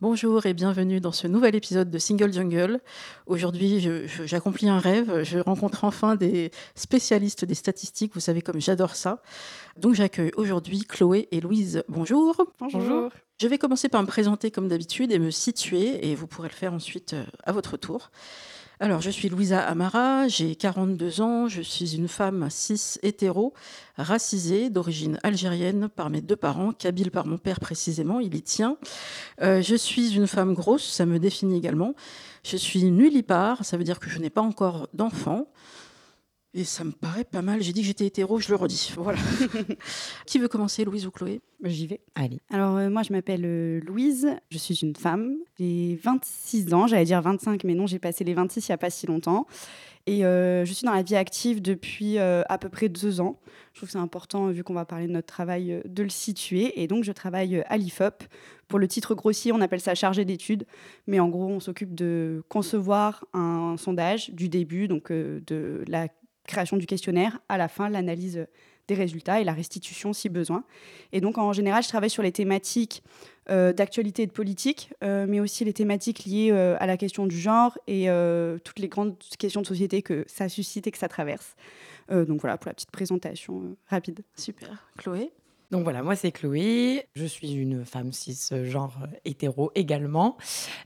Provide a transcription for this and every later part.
Bonjour et bienvenue dans ce nouvel épisode de Single Jungle. Aujourd'hui, j'accomplis un rêve. Je rencontre enfin des spécialistes des statistiques. Vous savez comme j'adore ça. Donc j'accueille aujourd'hui Chloé et Louise. Bonjour. Bonjour. Je vais commencer par me présenter comme d'habitude et me situer et vous pourrez le faire ensuite euh, à votre tour. Alors, je suis Louisa Amara, j'ai 42 ans, je suis une femme cis hétéro, racisée, d'origine algérienne par mes deux parents, kabyle par mon père précisément, il y tient. Euh, je suis une femme grosse, ça me définit également. Je suis nullipare, ça veut dire que je n'ai pas encore d'enfant. Et ça me paraît pas mal. J'ai dit que j'étais hétéro, je le redis. Voilà. Qui veut commencer, Louise ou Chloé? J'y vais. Allez. Alors, euh, moi, je m'appelle euh, Louise. Je suis une femme. J'ai 26 ans. J'allais dire 25, mais non, j'ai passé les 26 il n'y a pas si longtemps. Et euh, je suis dans la vie active depuis à peu près deux ans. Je trouve que c'est important, vu qu'on va parler de notre travail, de le situer. Et donc, je travaille à l'IFOP. Pour le titre grossier, on appelle ça chargé d'études. Mais en gros, on s'occupe de concevoir un sondage du début, donc de la création du questionnaire, à la fin, l'analyse des résultats et la restitution si besoin. Et donc, en général, je travaille sur les thématiques euh, d'actualité et de politique, euh, mais aussi les thématiques liées euh, à la question du genre et toutes les grandes questions de société que ça suscite et que ça traverse. donc voilà, pour la petite présentation rapide. Super. Chloé? Donc voilà, moi c'est Chloé, je suis une femme cisgenre euh, hétéro également.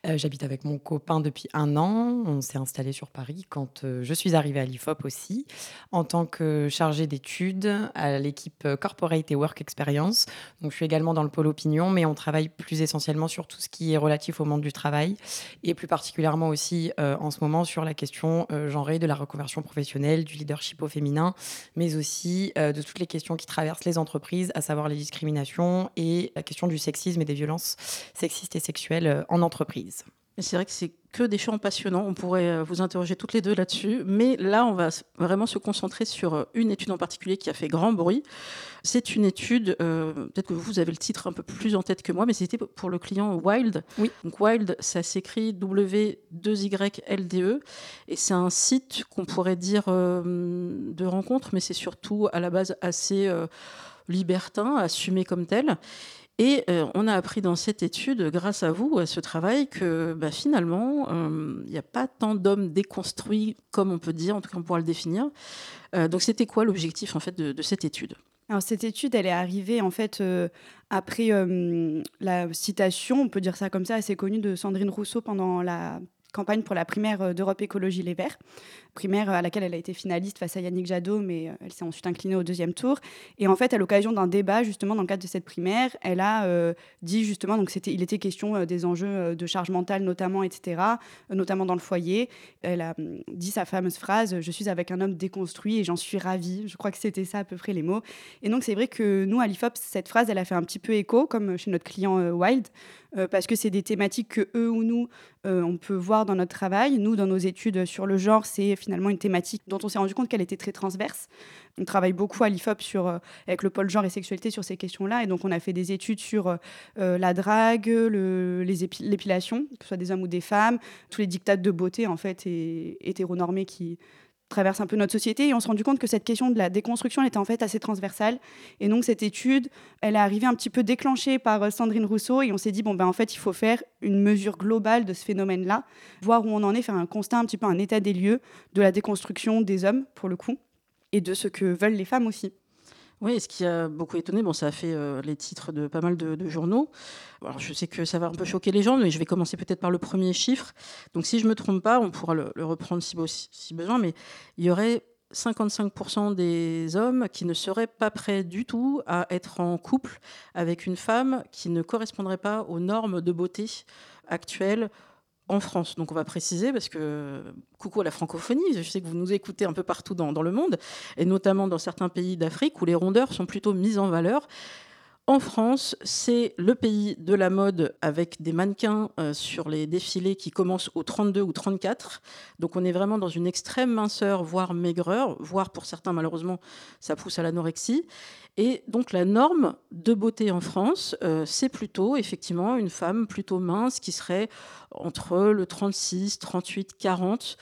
Euh, j'habite avec mon copain depuis un an, on s'est installé sur Paris quand euh, je suis arrivée à l'IFOP aussi, en tant que chargée d'études à l'équipe Corporate et Work Experience. Donc je suis également dans le pôle opinion, mais on travaille plus essentiellement sur tout ce qui est relatif au monde du travail, et plus particulièrement aussi en ce moment sur la question genrée de la reconversion professionnelle, du leadership au féminin, mais aussi de toutes les questions qui traversent les entreprises, à savoir les discriminations et la question du sexisme et des violences sexistes et sexuelles euh, en entreprise. C'est vrai que c'est que des champs passionnants. On pourrait euh, vous interroger toutes les deux là-dessus. Mais là, on va vraiment se concentrer sur euh, une étude en particulier qui a fait grand bruit. C'est une étude, peut-être que vous avez le titre un peu plus en tête que moi, mais c'était pour le client Wild. Oui. Donc Wild, ça s'écrit W2YLDE. Et c'est un site qu'on pourrait dire de rencontre, mais c'est surtout à la base assez libertin, assumé comme tel. Et euh, on a appris dans cette étude, grâce à vous, à ce travail, que bah, finalement, euh, il n'y a pas tant d'hommes déconstruits comme on peut dire, en tout cas on pourra le définir. Euh, donc c'était quoi l'objectif en fait de, cette étude? Cette étude, elle est arrivée en fait après la citation, on peut dire ça comme ça, assez connue de Sandrine Rousseau pendant la campagne pour la primaire d'Europe Écologie Les Verts primaire à laquelle elle a été finaliste face à Yannick Jadot, mais euh, elle s'est ensuite inclinée au deuxième tour. Et en fait, à l'occasion d'un débat, justement, dans le cadre de cette primaire, elle a euh, dit justement, donc c'était, il était question euh, des enjeux de charge mentale notamment, etc., notamment dans le foyer. Elle a hum, dit sa fameuse phrase Je suis avec un homme déconstruit et j'en suis ravie. Je crois que c'était ça à peu près les mots. Et donc, c'est vrai que nous, à l'IFOP, cette phrase, elle a fait un petit peu écho, comme chez notre client Wild, parce que c'est des thématiques que eux ou nous, on peut voir dans notre travail. Nous, dans nos études sur le genre, c'est finalement une thématique dont on s'est rendu compte qu'elle était très transverse. On travaille beaucoup à l'IFOP sur, euh, avec le pôle genre et sexualité sur ces questions-là. Et donc, on a fait des études sur euh, euh, la drague, l'épilation, que ce soit des hommes ou des femmes, tous les dictats de beauté, en fait, et hétéronormés qui traverse un peu notre société et on s'est rendu compte que cette question de la déconstruction était en fait assez transversale. Et donc cette étude elle est arrivée un petit peu déclenchée par euh, Sandrine Rousseau et on s'est dit bon ben en fait il faut faire une mesure globale de ce phénomène là voir où on en est faire un constat un petit peu un état des lieux de la déconstruction des hommes pour le coup et de ce que veulent les femmes aussi Oui, ce qui a beaucoup étonné, bon, ça a fait euh, les titres de pas mal de, journaux. Je sais que ça va un peu choquer les gens, mais je vais commencer peut-être par le premier chiffre. Donc, si je ne me trompe pas, on pourra le, reprendre si, si, besoin, mais il y aurait 55% des hommes qui ne seraient pas prêts du tout à être en couple avec une femme qui ne correspondrait pas aux normes de beauté actuelles en France. Donc on va préciser, parce que coucou à la francophonie, je sais que vous nous écoutez un peu partout dans, dans le monde, et notamment dans certains pays d'Afrique où les rondeurs sont plutôt mises en valeur. En France, c'est le pays de la mode avec des mannequins euh, sur les défilés qui commencent au 32 ou 34. Donc on est vraiment dans une extrême minceur, voire maigreur, voire pour certains malheureusement ça pousse à l'anorexie. Et donc la norme de beauté en France, euh, c'est plutôt effectivement une femme plutôt mince qui serait entre le 36, 38, 40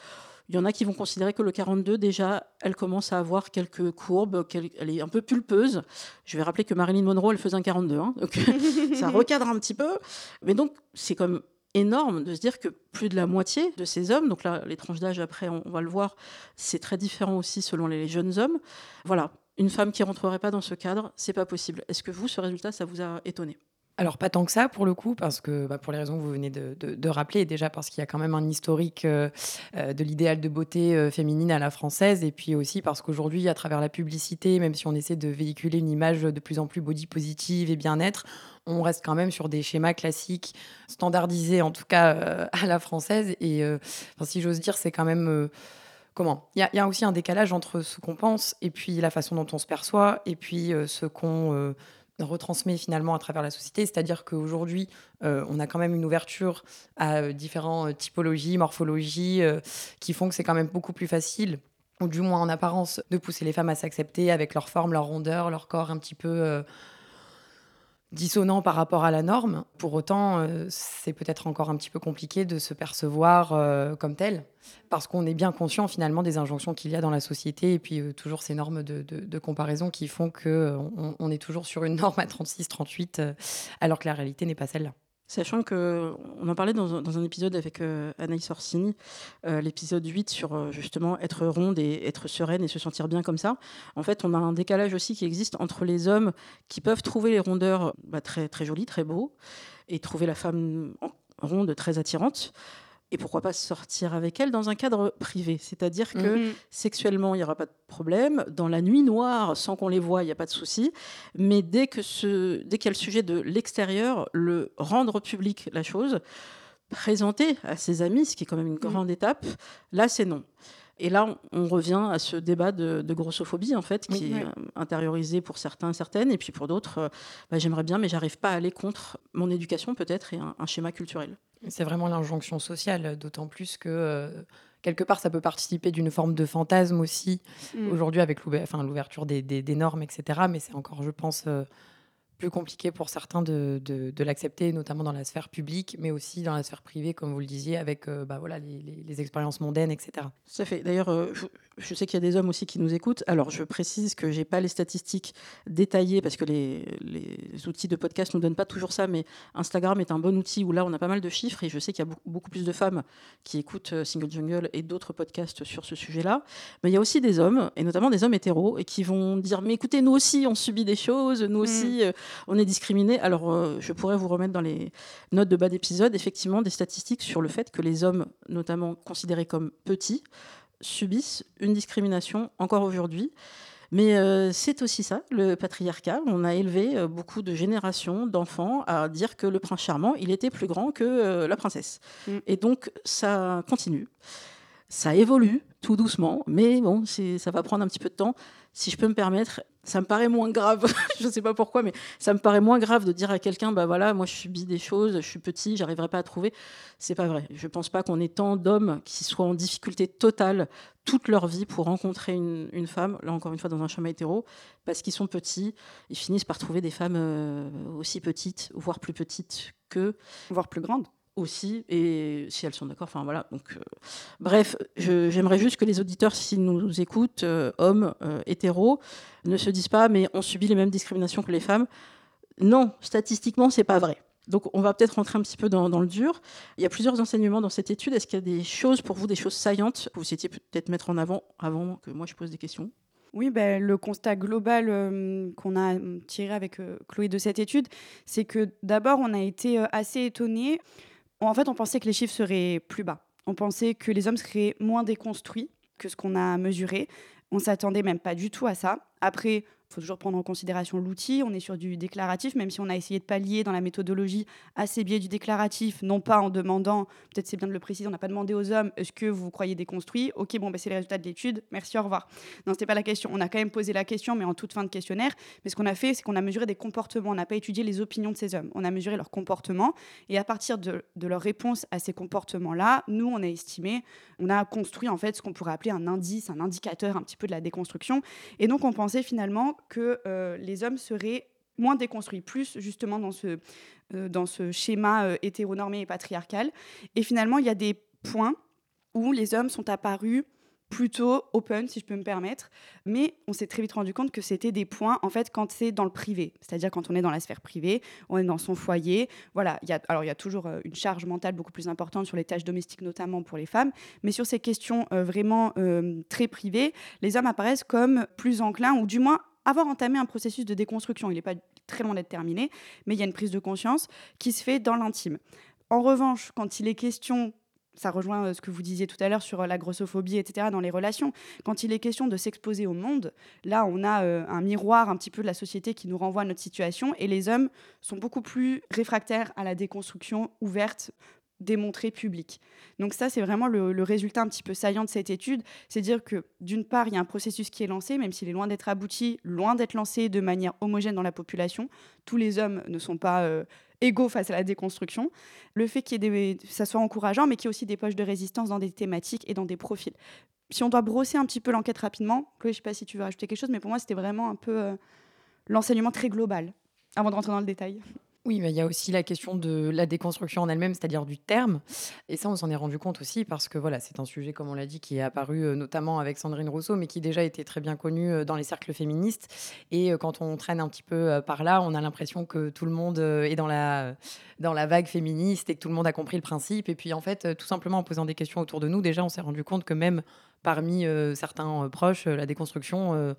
il y en a qui vont considérer que le 42, déjà, elle commence à avoir quelques courbes, elle est un peu pulpeuse. Je vais rappeler que Marilyn Monroe, elle faisait un 42, hein, donc ça recadre un petit peu. Mais donc, c'est comme énorme de se dire que plus de la moitié de ces hommes, donc là, les tranches d'âge, après, on, va le voir, c'est très différent aussi selon les jeunes hommes. Voilà, une femme qui rentrerait pas dans ce cadre, c'est pas possible. Est-ce que vous, ce résultat, ça vous a étonné? Alors pas tant que ça pour le coup, parce que bah, pour les raisons que vous venez de, rappeler, déjà parce qu'il y a quand même un historique euh, euh, de l'idéal de beauté euh, féminine à la française, et puis aussi parce qu'aujourd'hui, à travers la publicité, même si on essaie de véhiculer une image de plus en plus body positive et bien-être, on reste quand même sur des schémas classiques, standardisés en tout cas à la française. Et si j'ose dire, c'est quand même comment? Il y, a aussi un décalage entre ce qu'on pense et puis la façon dont on se perçoit et puis ce qu'on retransmet finalement à travers la société. C'est-à-dire qu'aujourd'hui, euh, on a quand même une ouverture à euh, différentes euh, typologies, morphologies, qui font que c'est quand même beaucoup plus facile ou du moins en apparence, de pousser les femmes à s'accepter avec leur forme, leur rondeur, leur corps un petit peu dissonant par rapport à la norme. Pour autant, euh, c'est peut-être encore un petit peu compliqué de se percevoir euh, comme tel, parce qu'on est bien conscient finalement des injonctions qu'il y a dans la société, et puis euh, toujours ces normes de, comparaison qui font qu'on on est toujours sur une norme à 36-38, alors que la réalité n'est pas celle-là. Sachant que, on en parlait dans, un épisode avec euh, Anaïs Orsini, euh, l'épisode 8 sur euh, justement être ronde et être sereine et se sentir bien comme ça. En fait, on a un décalage aussi qui existe entre les hommes qui peuvent trouver les rondeurs bah, très, très jolies, très beaux, et trouver la femme ronde très attirante et pourquoi pas sortir avec elle dans un cadre privé? C'est-à-dire que mhm. sexuellement, il n'y aura pas de problème. Dans la nuit noire, sans qu'on les voie, il n'y a pas de souci. Mais dès que ce, dès qu'il y a le sujet de l'extérieur, le rendre public la chose, présenter à ses amis, ce qui est quand même une mhm. grande étape, là, c'est non. Et là, on revient à ce débat de, grossophobie, en fait, qui est intériorisé pour certains, certaines, et puis pour d'autres, euh, bah, j'aimerais bien, mais j'arrive pas à aller contre mon éducation, peut-être, et un schéma culturel. C'est vraiment l'injonction sociale, d'autant plus que euh, quelque part, ça peut participer d'une forme de fantasme aussi, mm. aujourd'hui avec l'ouverture des, des, normes, etc. Mais c'est encore, je pense, euh, plus compliqué pour certains de, de, l'accepter, notamment dans la sphère publique, mais aussi dans la sphère privée, comme vous le disiez, avec euh, bah, voilà, les, les, expériences mondaines, etc. Ça fait. D'ailleurs, euh, je, sais qu'il y a des hommes aussi qui nous écoutent. Alors, je précise que j'ai pas les statistiques détaillées parce que les, les, outils de podcast nous donnent pas toujours ça, mais Instagram est un bon outil où là, on a pas mal de chiffres et je sais qu'il y a beaucoup, plus de femmes qui écoutent euh, Single Jungle et d'autres podcasts sur ce sujet-là. Mais il y a aussi des hommes, et notamment des hommes hétéros, et qui vont dire Mais écoutez, nous aussi, on subit des choses, nous mm. aussi on est discriminé. Alors, euh, je pourrais vous remettre dans les notes de bas d'épisode, effectivement, des statistiques sur le fait que les hommes, notamment considérés comme petits, subissent une discrimination encore aujourd'hui. Mais euh, c'est aussi ça, le patriarcat. On a élevé euh, beaucoup de générations d'enfants à dire que le prince charmant, il était plus grand que la princesse. Mm. Et donc, ça continue. Ça évolue tout doucement, mais bon, ça va prendre un petit peu de temps. Si je peux me permettre, ça me paraît moins grave, je ne sais pas pourquoi, mais ça me paraît moins grave de dire à quelqu'un, bah voilà, moi je subis des choses, je suis petit, j'arriverai pas à trouver. C'est pas vrai. Je pense pas qu'on ait tant d'hommes qui soient en difficulté totale toute leur vie pour rencontrer une, femme, là encore une fois dans un chemin hétéro, parce qu'ils sont petits, ils finissent par trouver des femmes euh, aussi petites, voire plus petites qu'eux. Voire plus grandes aussi, et si elles sont d'accord, enfin voilà. Donc, euh, bref, j'aimerais juste que les auditeurs, s'ils nous écoutent, euh, hommes, euh, hétéros, ne se disent pas, mais on subit les mêmes discriminations que les femmes. Non, statistiquement, c'est pas vrai. Donc, on va peut-être rentrer un petit peu dans, dans, le dur. Il y a plusieurs enseignements dans cette étude. Est-ce qu'il y a des choses pour vous, des choses saillantes que vous souhaitiez peut-être mettre en avant avant que moi je pose des questions? Oui, ben, le constat global qu'on a tiré avec Chloé de cette étude, c'est que d'abord, on a été assez étonnés. En fait, on pensait que les chiffres seraient plus bas. On pensait que les hommes seraient moins déconstruits que ce qu'on a mesuré. On s'attendait même pas du tout à ça. Après, il faut toujours prendre en considération l'outil. On est sur du déclaratif, même si on a essayé de pallier dans la méthodologie à ces biais du déclaratif, non pas en demandant, peut-être c'est bien de le préciser, on n'a pas demandé aux hommes est-ce que vous croyez déconstruit? Ok, bon, ben, c'est les résultats de l'étude, merci, au revoir. Non, c'était pas la question. On a quand même posé la question, mais en toute fin de questionnaire. Mais ce qu'on a fait, c'est qu'on a mesuré des comportements. On n'a pas étudié les opinions de ces hommes. On a mesuré leurs comportements. Et à partir de, de leur réponse à ces comportements-là, nous, on a estimé, on a construit en fait ce qu'on pourrait appeler un indice, un indicateur un petit peu de la déconstruction. Et donc, on pensait finalement que euh, les hommes seraient moins déconstruits, plus justement dans ce, euh, dans ce schéma euh, hétéronormé et patriarcal. Et finalement, il y a des points où les hommes sont apparus plutôt open, si je peux me permettre. Mais on s'est très vite rendu compte que c'était des points, en fait, quand c'est dans le privé. C'est-à-dire quand on est dans la sphère privée, on est dans son foyer. Voilà, alors il y a toujours une charge mentale beaucoup plus importante sur les tâches domestiques, notamment pour les femmes. Mais sur ces questions vraiment très privées, les hommes apparaissent comme plus enclins, ou du moins avoir entamé un processus de déconstruction. Il n'est pas très loin d'être terminé, mais il y a une prise de conscience qui se fait dans l'intime. En revanche, quand il est question ça rejoint euh, ce que vous disiez tout à l'heure sur euh, la grossophobie, etc., dans les relations. Quand il est question de s'exposer au monde, là, on a euh, un miroir un petit peu de la société qui nous renvoie à notre situation, et les hommes sont beaucoup plus réfractaires à la déconstruction ouverte, démontré public. Donc ça, c'est vraiment le, résultat un petit peu saillant de cette étude. C'est dire que d'une part, il y a un processus qui est lancé, même s'il est loin d'être abouti, loin d'être lancé de manière homogène dans la population. Tous les hommes ne sont pas euh, égaux face à la déconstruction. Le fait des, ça soit encourageant, mais qu'il y ait aussi des poches de résistance dans des thématiques et dans des profils. Si on doit brosser un petit peu l'enquête rapidement, Chloé, je ne sais pas si tu veux rajouter quelque chose, mais pour moi, c'était vraiment un peu euh, l'enseignement très global, avant de rentrer dans le détail. Oui, mais il y a aussi la question de la déconstruction en elle-même, c'est-à-dire du terme. Et ça, on s'en est rendu compte aussi parce que voilà, c'est un sujet, comme on l'a dit, qui est apparu euh, notamment avec Sandrine Rousseau, mais qui déjà était très bien connu euh, dans les cercles féministes. Et euh, quand on traîne un petit peu par là, on a l'impression que tout le monde est dans la, dans la vague féministe et que tout le monde a compris le principe. Et puis en fait, tout simplement en posant des questions autour de nous, déjà, on s'est rendu compte que même parmi certains proches, la déconstruction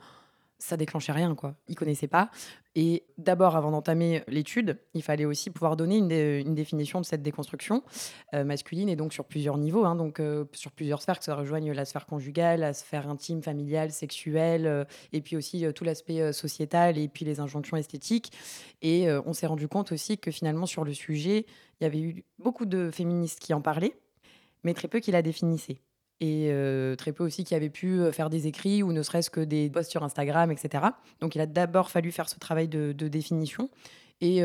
ça déclenchait rien, quoi. Ils connaissaient pas. Et d'abord, avant d'entamer l'étude, il fallait aussi pouvoir donner une, définition de cette déconstruction euh, masculine et donc sur plusieurs niveaux, hein, donc euh, sur plusieurs sphères, que ça rejoigne la sphère conjugale, la sphère intime, familiale, sexuelle, euh, et puis aussi tout l'aspect sociétal et puis les injonctions esthétiques. Et on s'est rendu compte aussi que finalement sur le sujet, il y avait eu beaucoup de féministes qui en parlaient, mais très peu qui la définissaient et très peu aussi qui avaient pu faire des écrits ou ne serait-ce que des posts sur Instagram, etc. Donc il a d'abord fallu faire ce travail de, définition. Et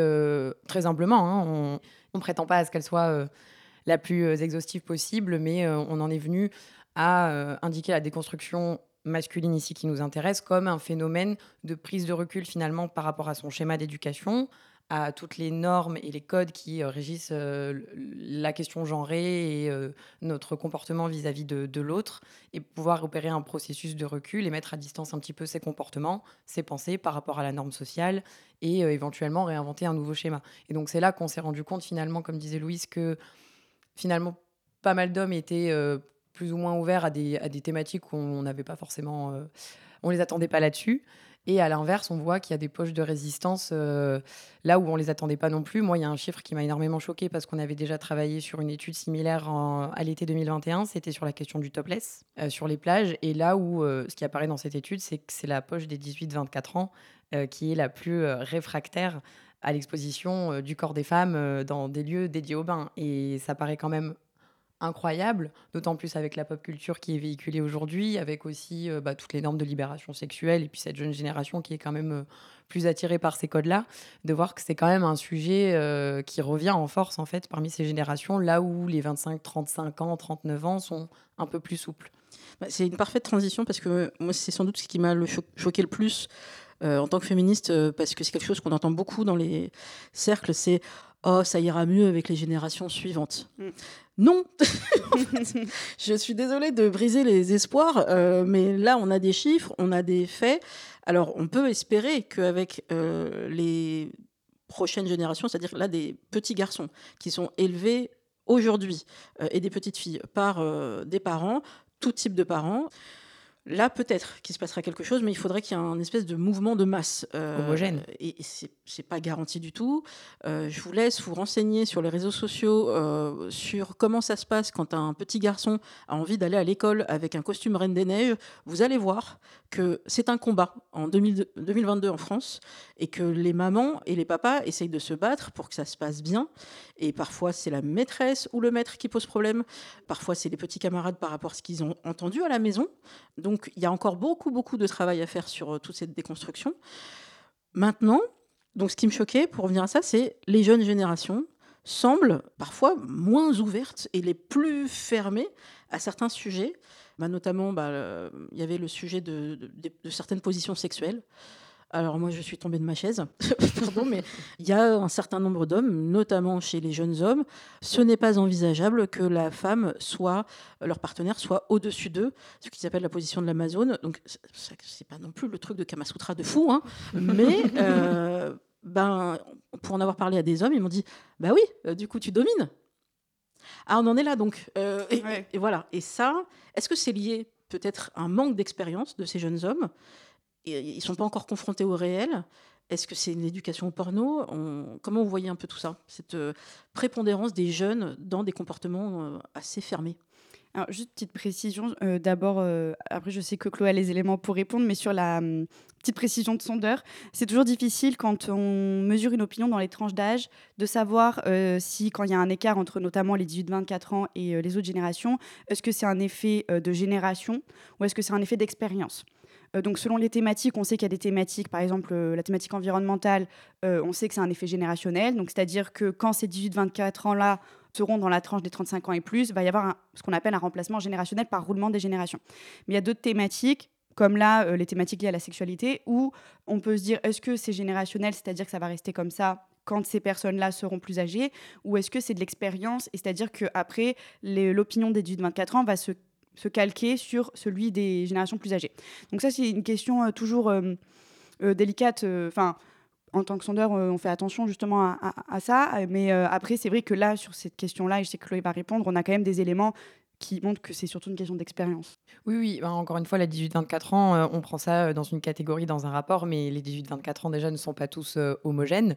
très humblement, hein, on ne prétend pas à ce qu'elle soit la plus exhaustive possible, mais on en est venu à indiquer la déconstruction masculine ici qui nous intéresse comme un phénomène de prise de recul finalement par rapport à son schéma d'éducation, à toutes les normes et les codes qui euh, régissent euh, la question genrée et euh, notre comportement vis-à-vis de, l'autre, et pouvoir opérer un processus de recul et mettre à distance un petit peu ses comportements, ses pensées par rapport à la norme sociale, et éventuellement réinventer un nouveau schéma. Et donc c'est là qu'on s'est rendu compte finalement, comme disait Louise, que finalement pas mal d'hommes étaient plus ou moins ouverts à des, à des thématiques où on n'avait pas forcément... on les attendait pas là-dessus. Et à l'inverse, on voit qu'il y a des poches de résistance euh, là où on les attendait pas non plus. Moi, il y a un chiffre qui m'a énormément choqué parce qu'on avait déjà travaillé sur une étude similaire à l'été 2021. C'était sur la question du topless euh, sur les plages. Et là où euh, ce qui apparaît dans cette étude, c'est que c'est la poche des 18-24 ans qui est la plus réfractaire à l'exposition du corps des femmes dans des lieux dédiés au bain. Et ça paraît quand même incroyable, d'autant plus avec la pop culture qui est véhiculée aujourd'hui, avec aussi euh, bah, toutes les normes de libération sexuelle et puis cette jeune génération qui est quand même euh, plus attirée par ces codes-là, de voir que c'est quand même un sujet euh, qui revient en force en fait parmi ces générations, là où les 25, 35 ans, 39 ans sont un peu plus souples. Bah, c'est une parfaite transition parce que moi c'est sans doute ce qui m'a choqué le plus en tant que féministe, parce que c'est quelque chose qu'on entend beaucoup dans les cercles, c'est oh, ça ira mieux avec les générations suivantes. Mm. Non Je suis désolée de briser les espoirs, euh, mais là, on a des chiffres, on a des faits. Alors, on peut espérer qu'avec euh, les prochaines générations, c'est-à-dire là des petits garçons qui sont élevés aujourd'hui euh, et des petites filles par des parents, tout type de parents, Là, peut-être qu'il se passera quelque chose, mais il faudrait qu'il y ait un espèce de mouvement de masse. Euh, Homogène. Et, et c'est pas garanti du tout. Euh, je vous laisse vous renseigner sur les réseaux sociaux euh, sur comment ça se passe quand un petit garçon a envie d'aller à l'école avec un costume Reine des Neiges. Vous allez voir que c'est un combat en 2022 en France et que les mamans et les papas essayent de se battre pour que ça se passe bien. Et parfois, c'est la maîtresse ou le maître qui pose problème. Parfois, c'est les petits camarades par rapport à ce qu'ils ont entendu à la maison. Donc, donc il y a encore beaucoup, beaucoup de travail à faire sur euh, toute cette déconstruction. Maintenant, donc ce qui me choquait, pour revenir à ça, c'est les jeunes générations semblent parfois moins ouvertes et les plus fermées à certains sujets. Bah, notamment, bah, il y avait le sujet de certaines positions sexuelles. Alors moi, je suis tombée de ma chaise, pardon, mais il y a un certain nombre d'hommes, notamment chez les jeunes hommes, ce n'est pas envisageable que la femme soit, leur partenaire soit au-dessus d'eux, ce qu'ils appellent la position de l'Amazone. Donc c'est pas non plus le truc de Kamasutra de fou, hein, mais euh, ben, pour en avoir parlé à des hommes, ils m'ont dit, bah oui, euh, du coup tu domines. Ah, on en est là donc. Euh, et, voilà. Et ça, est-ce que c'est lié peut-être à un manque d'expérience de ces jeunes hommes? Ils ne sont pas encore confrontés au réel. Est-ce que c'est une éducation au porno? Comment vous voyez un peu tout ça, cette euh, prépondérance des jeunes dans des comportements euh, assez fermés. Alors, juste petite précision, euh, d'abord, après je sais que Chloé a les éléments pour répondre, mais sur la hum, petite précision de sondeur, c'est toujours difficile quand on mesure une opinion dans les tranches d'âge de savoir si, quand il y a un écart entre notamment les 18-24 ans et les autres générations, est-ce que c'est un effet de génération ou est-ce que c'est un effet d'expérience donc selon les thématiques, on sait qu'il y a des thématiques, par exemple euh, la thématique environnementale, euh, on sait que c'est un effet générationnel. Donc c'est-à-dire que quand ces 18-24 ans-là seront dans la tranche des 35 ans et plus, il va y avoir ce qu'on appelle un remplacement générationnel par roulement des générations. Mais il y a d'autres thématiques comme là, les thématiques liées à la sexualité, où on peut se dire, est-ce que c'est générationnel, c'est-à-dire que ça va rester comme ça quand ces personnes-là seront plus âgées, ou est-ce que c'est de l'expérience, c'est-à-dire qu'après, l'opinion des 18-24 ans va se se calquer sur celui des générations plus âgées. Donc ça, c'est une question euh, toujours euh, euh, délicate. Enfin, en tant que sondeur, on fait attention justement à, ça. Mais après, c'est vrai que là, sur cette question-là, et je sais que Chloé va répondre, on a quand même des éléments qui montrent que c'est surtout une question d'expérience. Oui, oui, bah, encore une fois, les 18-24 ans, on prend ça dans une catégorie, dans un rapport, mais les 18-24 ans déjà ne sont pas tous homogènes.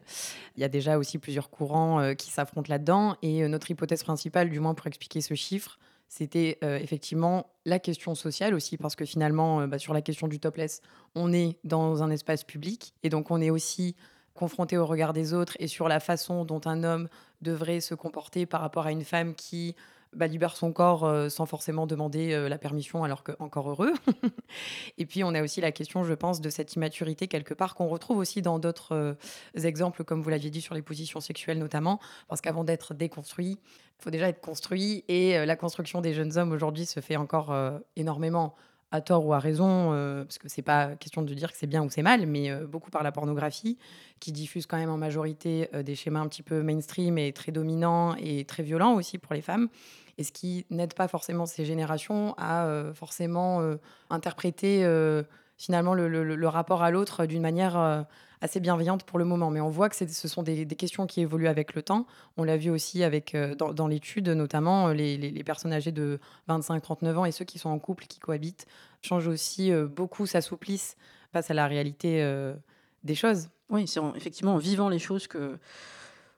Il y a déjà aussi plusieurs courants qui s'affrontent là-dedans, et notre hypothèse principale, du moins pour expliquer ce chiffre, c'était effectivement la question sociale aussi, parce que finalement, bah, sur la question du topless, on est dans un espace public, et donc on est aussi confronté au regard des autres et sur la façon dont un homme devrait se comporter par rapport à une femme qui bah, libère son corps euh, sans forcément demander euh, la permission, alors que encore heureux. et puis on a aussi la question, je pense, de cette immaturité quelque part qu'on retrouve aussi dans d'autres euh, exemples, comme vous l'aviez dit sur les positions sexuelles notamment, parce qu'avant d'être déconstruit, il faut déjà être construit. Et la construction des jeunes hommes aujourd'hui se fait encore énormément à tort ou à raison, parce que c'est pas question de dire que c'est bien ou c'est mal, mais beaucoup par la pornographie, qui diffuse quand même en majorité des schémas un petit peu mainstream et très dominants et très violents aussi pour les femmes et ce qui n'aide pas forcément ces générations à euh, forcément euh, interpréter euh, finalement le, rapport à l'autre d'une manière assez bienveillante pour le moment. Mais on voit que ce sont des, questions qui évoluent avec le temps. On l'a vu aussi avec, dans, l'étude, notamment les, personnes âgées de 25-39 ans et ceux qui sont en couple, qui cohabitent, changent aussi beaucoup, s'assouplissent face à la réalité des choses. Oui, c'est effectivement en vivant les choses que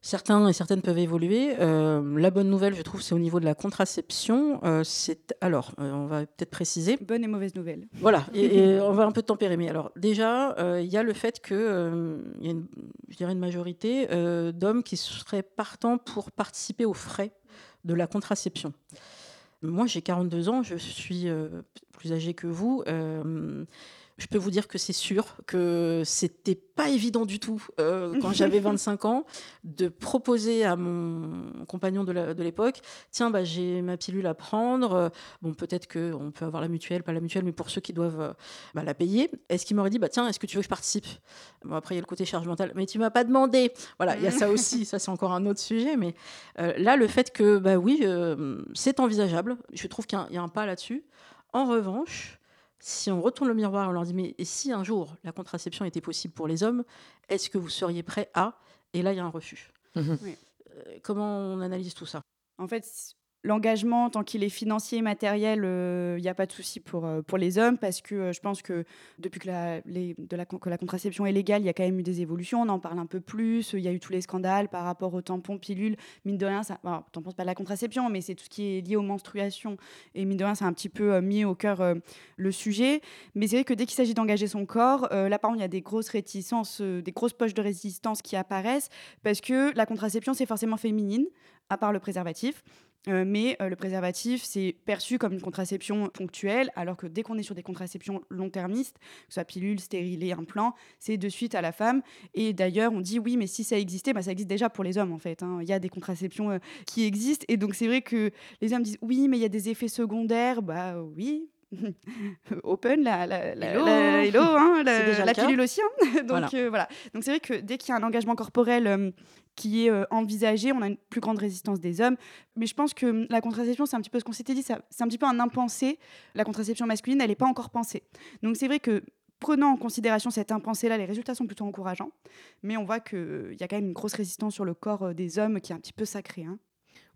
Certains et certaines peuvent évoluer. Euh, la bonne nouvelle, je trouve, c'est au niveau de la contraception. Euh, c'est alors, euh, on va peut-être préciser. Bonne et mauvaise nouvelle. Voilà, et, on va un peu tempérer. Mais alors, déjà, il y a le fait que il y a une, je dirais une majorité d'hommes qui seraient partants pour participer aux frais de la contraception. Moi, j'ai 42 ans, je suis plus âgée que vous je peux vous dire que c'est sûr que c'était pas évident du tout euh, quand j'avais 25 ans de proposer à mon compagnon de l'époque tiens bah, j'ai ma pilule à prendre bon peut-être qu'on peut avoir la mutuelle pas la mutuelle mais pour ceux qui doivent euh, bah, la payer est-ce qu'il m'aurait dit bah tiens est-ce que tu veux que je participe? Bon après il y a le côté charge mentale. Mais tu m'as pas demandé. Voilà il y a ça aussi ça c'est encore un autre sujet mais euh, là le fait que bah oui c'est envisageable. Je trouve qu'il y, a un pas là-dessus. En revanche si on retourne le miroir, on leur dit mais et si un jour la contraception était possible pour les hommes, est-ce que vous seriez prêt à? Et là, il y a un refus. Mmh euh, comment on analyse tout ça? En fait, L'engagement, tant qu'il est financier, matériel, il n'y a pas de souci pour, pour les hommes parce que je pense que depuis que la, de la, contraception est légale, il y a quand même eu des évolutions. On en parle un peu plus. Il y a eu tous les scandales par rapport aux tampons, pilules. Mine de rien, ça, bon, tampons, pas de la contraception, mais c'est tout ce qui est lié aux menstruations. Et mine de rien, c'est un petit peu mis au cœur le sujet. Mais c'est vrai que dès qu'il s'agit d'engager son corps, là, par contre, il y a des grosses réticences, des grosses poches de résistance qui apparaissent parce que la contraception, c'est forcément féminine, à part le préservatif. Euh, mais euh, le préservatif, c'est perçu comme une contraception ponctuelle, alors que dès qu'on est sur des contraceptions long-termistes, que ce soit pilule, stérilet, implant, c'est de suite à la femme. Et d'ailleurs, on dit oui, mais si ça existait, bah, ça existe déjà pour les hommes en fait. hein. Il y a des contraceptions euh, qui existent. Et donc c'est vrai que les hommes disent oui, mais il y a des effets secondaires. Bah oui, open la, la, la, Hello. la- hello, hein, la, C'est déjà le la cas. pilule aussi. hein. Donc Voilà. euh, voilà. Donc c'est vrai que dès qu'il y a un engagement corporel euh, qui est euh, envisagé, on a une plus grande résistance des hommes. Mais je pense que hum, la contraception, c'est un petit peu ce qu'on s'était dit, c'est un petit peu un impensé. La contraception masculine, elle n'est pas encore pensée. Donc c'est vrai que prenant en considération cette impensée-là, les résultats sont plutôt encourageants. Mais on voit qu'il y a quand même une grosse résistance sur le corps des hommes qui est un petit peu sacré. hein.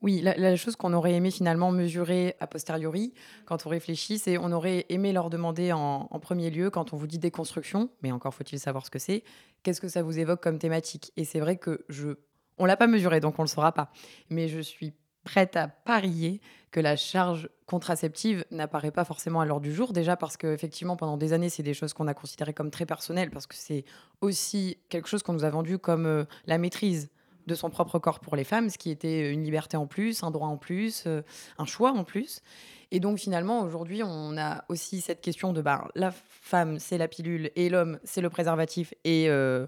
Oui, la, chose qu'on aurait aimé finalement mesurer a posteriori, quand on réfléchit, c'est on aurait aimé leur demander en, en premier lieu, quand on vous dit déconstruction, mais encore faut-il savoir ce que c'est, qu'est-ce que ça vous évoque comme thématique? Et c'est vrai que je, on l'a pas mesuré, donc on le saura pas. Mais je suis prête à parier que la charge contraceptive n'apparaît pas forcément à l'heure du jour, déjà parce que effectivement pendant des années c'est des choses qu'on a considérées comme très personnelles, parce que c'est aussi quelque chose qu'on nous a vendu comme euh, la maîtrise de son propre corps pour les femmes, ce qui était une liberté en plus, un droit en plus, euh, un choix en plus. Et donc finalement, aujourd'hui, on a aussi cette question de bah, la femme, c'est la pilule, et l'homme, c'est le préservatif. Et euh,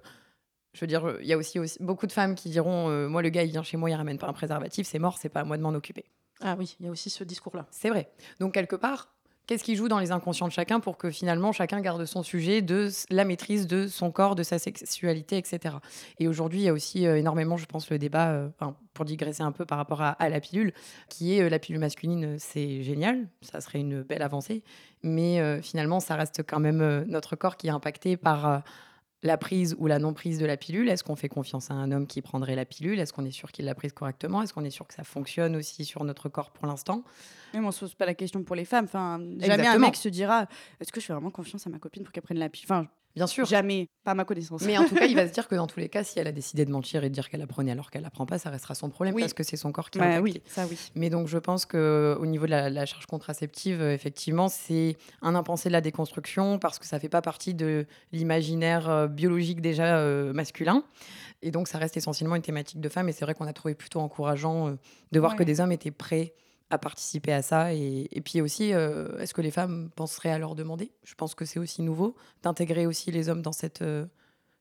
je veux dire, il y a aussi, aussi beaucoup de femmes qui diront, euh, moi, le gars, il vient chez moi, il ramène pas un préservatif, c'est mort, c'est pas à moi de m'en occuper. Ah oui, il y a aussi ce discours-là. C'est vrai. Donc quelque part, qu'est-ce qui joue dans les inconscients de chacun pour que finalement chacun garde son sujet de la maîtrise de son corps, de sa sexualité, etc. Et aujourd'hui, il y a aussi euh, énormément, je pense, le débat, euh, pour digresser un peu par rapport à, la pilule, qui est euh, la pilule masculine, c'est génial, ça serait une belle avancée, mais finalement, ça reste quand même notre corps qui est impacté par la prise ou la non-prise de la pilule Est-ce qu'on fait confiance à un homme qui prendrait la pilule? Est-ce qu'on est sûr qu'il l'a prise correctement? Est-ce qu'on est sûr que ça fonctionne aussi sur notre corps pour l'instant? Même on se pose pas la question pour les femmes. Enfin, jamais un mec se dira est-ce que je fais vraiment confiance à ma copine pour qu'elle prenne la pilule Enfin, Bien sûr. jamais, pas à ma connaissance. Mais en tout cas, il va se dire que dans tous les cas, si elle a décidé de mentir et de dire qu'elle la prenait alors qu'elle la prend pas, ça restera son problème Oui. parce que c'est son corps qui impacté. oui, ça oui. Mais donc, je pense que au niveau de la, la charge contraceptive, euh, effectivement, c'est un impensé de la déconstruction parce que ça fait pas partie de l'imaginaire euh, biologique déjà euh, masculin. Et donc, ça reste essentiellement une thématique de femme. Et c'est vrai qu'on a trouvé plutôt encourageant de voir Ouais. que des hommes étaient prêts à participer à ça. Et, et puis aussi, euh, est-ce que les femmes penseraient à leur demander? Je pense que c'est aussi nouveau d'intégrer aussi les hommes dans cette euh,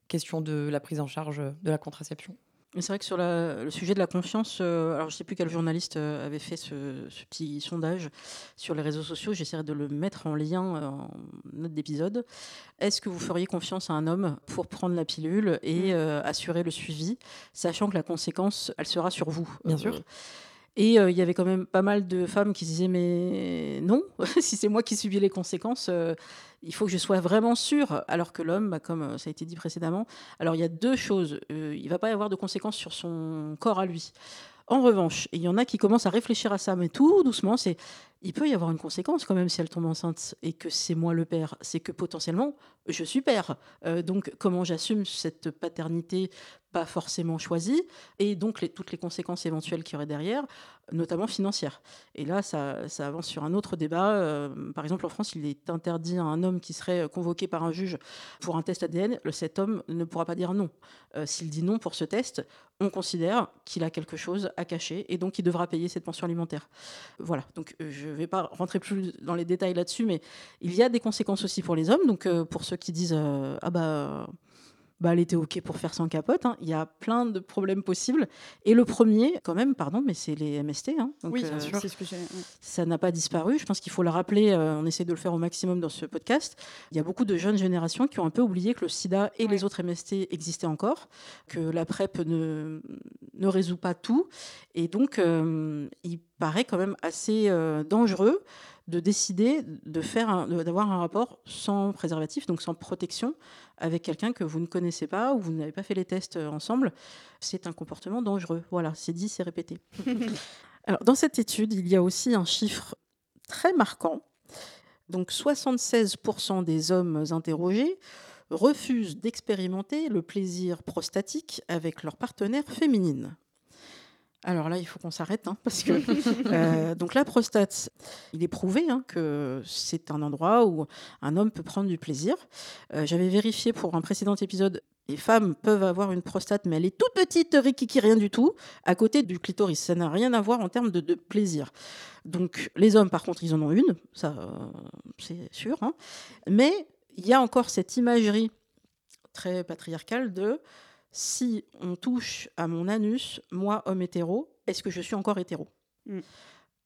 question de la prise en charge de la contraception. Mais c'est vrai que sur la- le sujet de la confiance, euh, alors je ne sais plus quel journaliste euh, avait fait ce, ce petit sondage sur les réseaux sociaux, j'essaierai de le mettre en lien euh, en note d'épisode. Est-ce que vous feriez confiance à un homme pour prendre la pilule et euh, assurer le suivi, sachant que la conséquence, elle sera sur vous? Bien sûr. Et euh, il y avait quand même pas mal de femmes qui disaient mais non, si c'est moi qui subis les conséquences, euh, il faut que je sois vraiment sûre. Alors que l'homme, bah, comme euh, ça a été dit précédemment, alors il y a deux choses. Euh, il va pas y avoir de conséquences sur son corps à lui. En revanche, il y en a qui commencent à réfléchir à ça, mais tout doucement, c'est il peut y avoir une conséquence quand même si elle tombe enceinte et que c'est moi le père, c'est que potentiellement je suis père. Euh, donc comment j'assume cette paternité pas forcément choisie et donc toutes les conséquences éventuelles qu'il y aurait derrière, notamment financières. Et là, ça, avance sur un autre débat. Euh, par exemple, en France, il est interdit à un homme qui serait convoqué par un juge pour un test ADN, cet homme ne pourra pas dire non. Euh, S'il dit non pour ce test, on considère qu'il a quelque chose à cacher et donc il devra payer cette pension alimentaire. Voilà, donc je ne vais pas rentrer plus dans les détails là-dessus, mais il y a des conséquences aussi pour les hommes. Donc euh, pour ceux qui disent euh, ah bah bah, elle était OK pour faire sans capote. hein. Il y a plein de problèmes possibles. Et le premier, quand même, pardon, mais c'est les MST. hein. Donc, Oui, bien euh, sûr. C'est ce que j'ai. ouais. ça n'a pas disparu. Je pense qu'il faut le rappeler. euh, on essaie de le faire au maximum dans ce podcast. Il y a beaucoup de jeunes générations qui ont un peu oublié que le sida et Ouais. les autres MST existaient encore, que la PrEP ne, ne résout pas tout. Et donc, euh, il paraît quand même assez euh, dangereux de décider de faire d'avoir un rapport sans préservatif, donc sans protection, avec quelqu'un que vous ne connaissez pas ou vous n'avez pas fait les tests euh, ensemble. C'est un comportement dangereux. Voilà, c'est dit, c'est répété. Alors, dans cette étude, il y a aussi un chiffre très marquant. Donc, 76% des hommes interrogés refusent d'expérimenter le plaisir prostatique avec leur partenaire féminine. Alors là, il faut qu'on s'arrête, hein, parce que euh, donc la prostate, il est prouvé hein, que c'est un endroit où un homme peut prendre du plaisir. Euh, j'avais vérifié pour un précédent épisode, les femmes peuvent avoir une prostate, mais elle est toute petite, rikiki, rien du tout, à côté du clitoris. Ça n'a rien à voir en termes de, plaisir. Donc les hommes, par contre, ils en ont une, ça, euh, c'est sûr. Hein. Mais il y a encore cette imagerie très patriarcale de si on touche à mon anus, moi, homme hétéro, est-ce que je suis encore hétéro? Mm.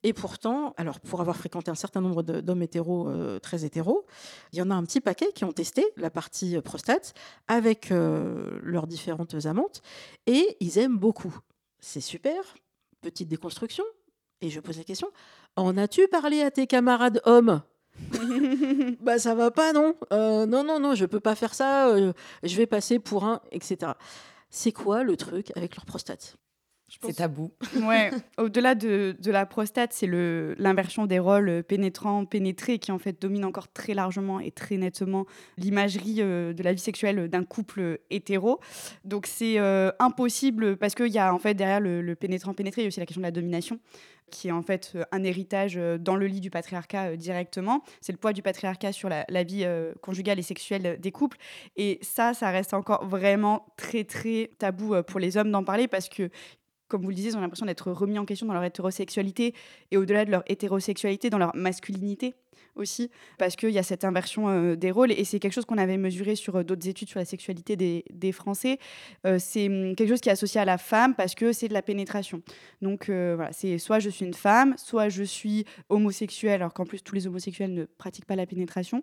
Et pourtant, alors pour avoir fréquenté un certain nombre d'hommes hétéros euh, très hétéros, il y en a un petit paquet qui ont testé la partie euh, prostate avec euh, leurs différentes amantes et ils aiment beaucoup. C'est super, petite déconstruction. Et je pose la question en as-tu parlé à tes camarades hommes? Bah ça va pas non. Euh, non non non je peux pas faire ça euh, je vais passer pour un etc c'est quoi le truc avec leur prostate? C'est tabou. Ouais. Au-delà de, de, la prostate, c'est l'inversion des rôles pénétrants, pénétrés qui en fait domine encore très largement et très nettement l'imagerie euh, de la vie sexuelle d'un couple hétéro. Donc c'est impossible parce qu'il y a en fait derrière le, le pénétrant pénétré, il y a aussi la question de la domination qui est en fait euh, un héritage euh, dans le lit du patriarcat euh, directement. C'est le poids du patriarcat sur la, vie conjugale et sexuelle des couples. Et ça, ça reste encore vraiment très, très tabou pour les hommes d'en parler parce que comme vous le disiez, ils ont l'impression d'être remis en question dans leur hétérosexualité et au-delà de leur hétérosexualité, dans leur masculinité aussi, parce qu'il y a cette inversion euh, des rôles et c'est quelque chose qu'on avait mesuré sur euh, d'autres études sur la sexualité des, Français. Euh, c'est hum, quelque chose qui est associé à la femme parce que c'est de la pénétration. Donc voilà, c'est soit je suis une femme, soit je suis homosexuelle, alors qu'en plus tous les homosexuels ne pratiquent pas la pénétration.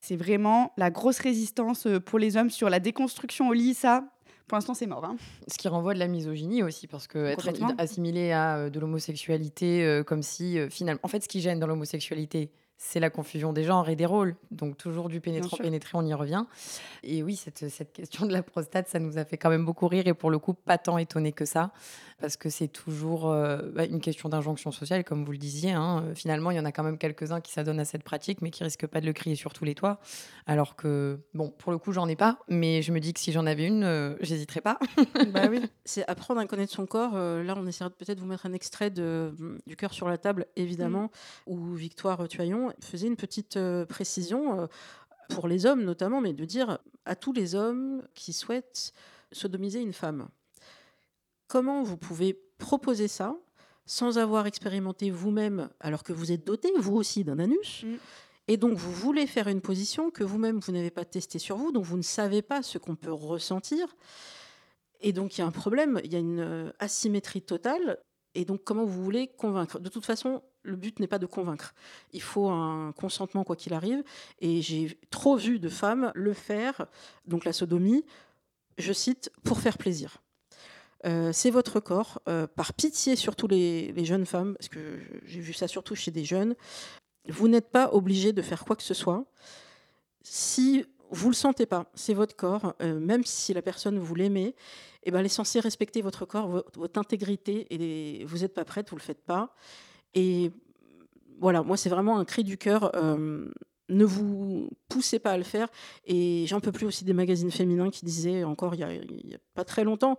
C'est vraiment la grosse résistance pour les hommes sur la déconstruction au lit, ça, pour l'instant, c'est mort. Hein. Ce qui renvoie de la misogynie aussi, parce que être assimilé à de l'homosexualité, comme si finalement. En fait, ce qui gêne dans l'homosexualité, c'est la confusion des genres et des rôles. Donc toujours du pénétrant pénétré, on y revient. Et oui, cette, cette, question de la prostate, ça nous a fait quand même beaucoup rire et pour le coup, pas tant étonné que ça, parce que c'est toujours euh, bah, une question d'injonction sociale, comme vous le disiez. Hein. Finalement, il y en a quand même quelques-uns qui s'adonnent à cette pratique, mais qui risquent pas de le crier sur tous les toits. Alors que, bon, pour le coup, j'en ai pas, mais je me dis que si j'en avais une, euh, j'hésiterais pas. bah oui, c'est apprendre à connaître son corps. Euh, là, on essaiera peut-être de vous mettre un extrait de, du cœur sur la table, évidemment, mm. où Victoire Tuaillon faisait une petite euh, précision euh, pour les hommes notamment, mais de dire à tous les hommes qui souhaitent sodomiser une femme, comment vous pouvez proposer ça sans avoir expérimenté vous-même, alors que vous êtes doté, vous aussi, d'un anus, mm. et donc vous voulez faire une position que vous-même, vous, n'avez pas testée sur vous, donc vous ne savez pas ce qu'on peut ressentir. Et donc il y a un problème, il y a une euh, asymétrie totale. Et donc comment vous voulez convaincre? De toute façon, le but n'est pas de convaincre. Il faut un consentement quoi qu'il arrive. Et j'ai trop vu de femmes le faire, donc la sodomie, je cite, pour faire plaisir. Euh, c'est votre corps, euh, par pitié surtout les, les, jeunes femmes, parce que j'ai vu ça surtout chez des jeunes, vous n'êtes pas obligé de faire quoi que ce soit. Si vous le sentez pas, c'est votre corps, euh, même si la personne vous l'aimez, eh ben, elle est censée respecter votre corps, votre, intégrité, et vous n'êtes pas prête, vous le faites pas. Et voilà, moi, c'est vraiment un cri du cœur. Ne vous poussez pas à le faire. Et j'en peux plus aussi des magazines féminins qui disaient encore il n'y a, pas très longtemps.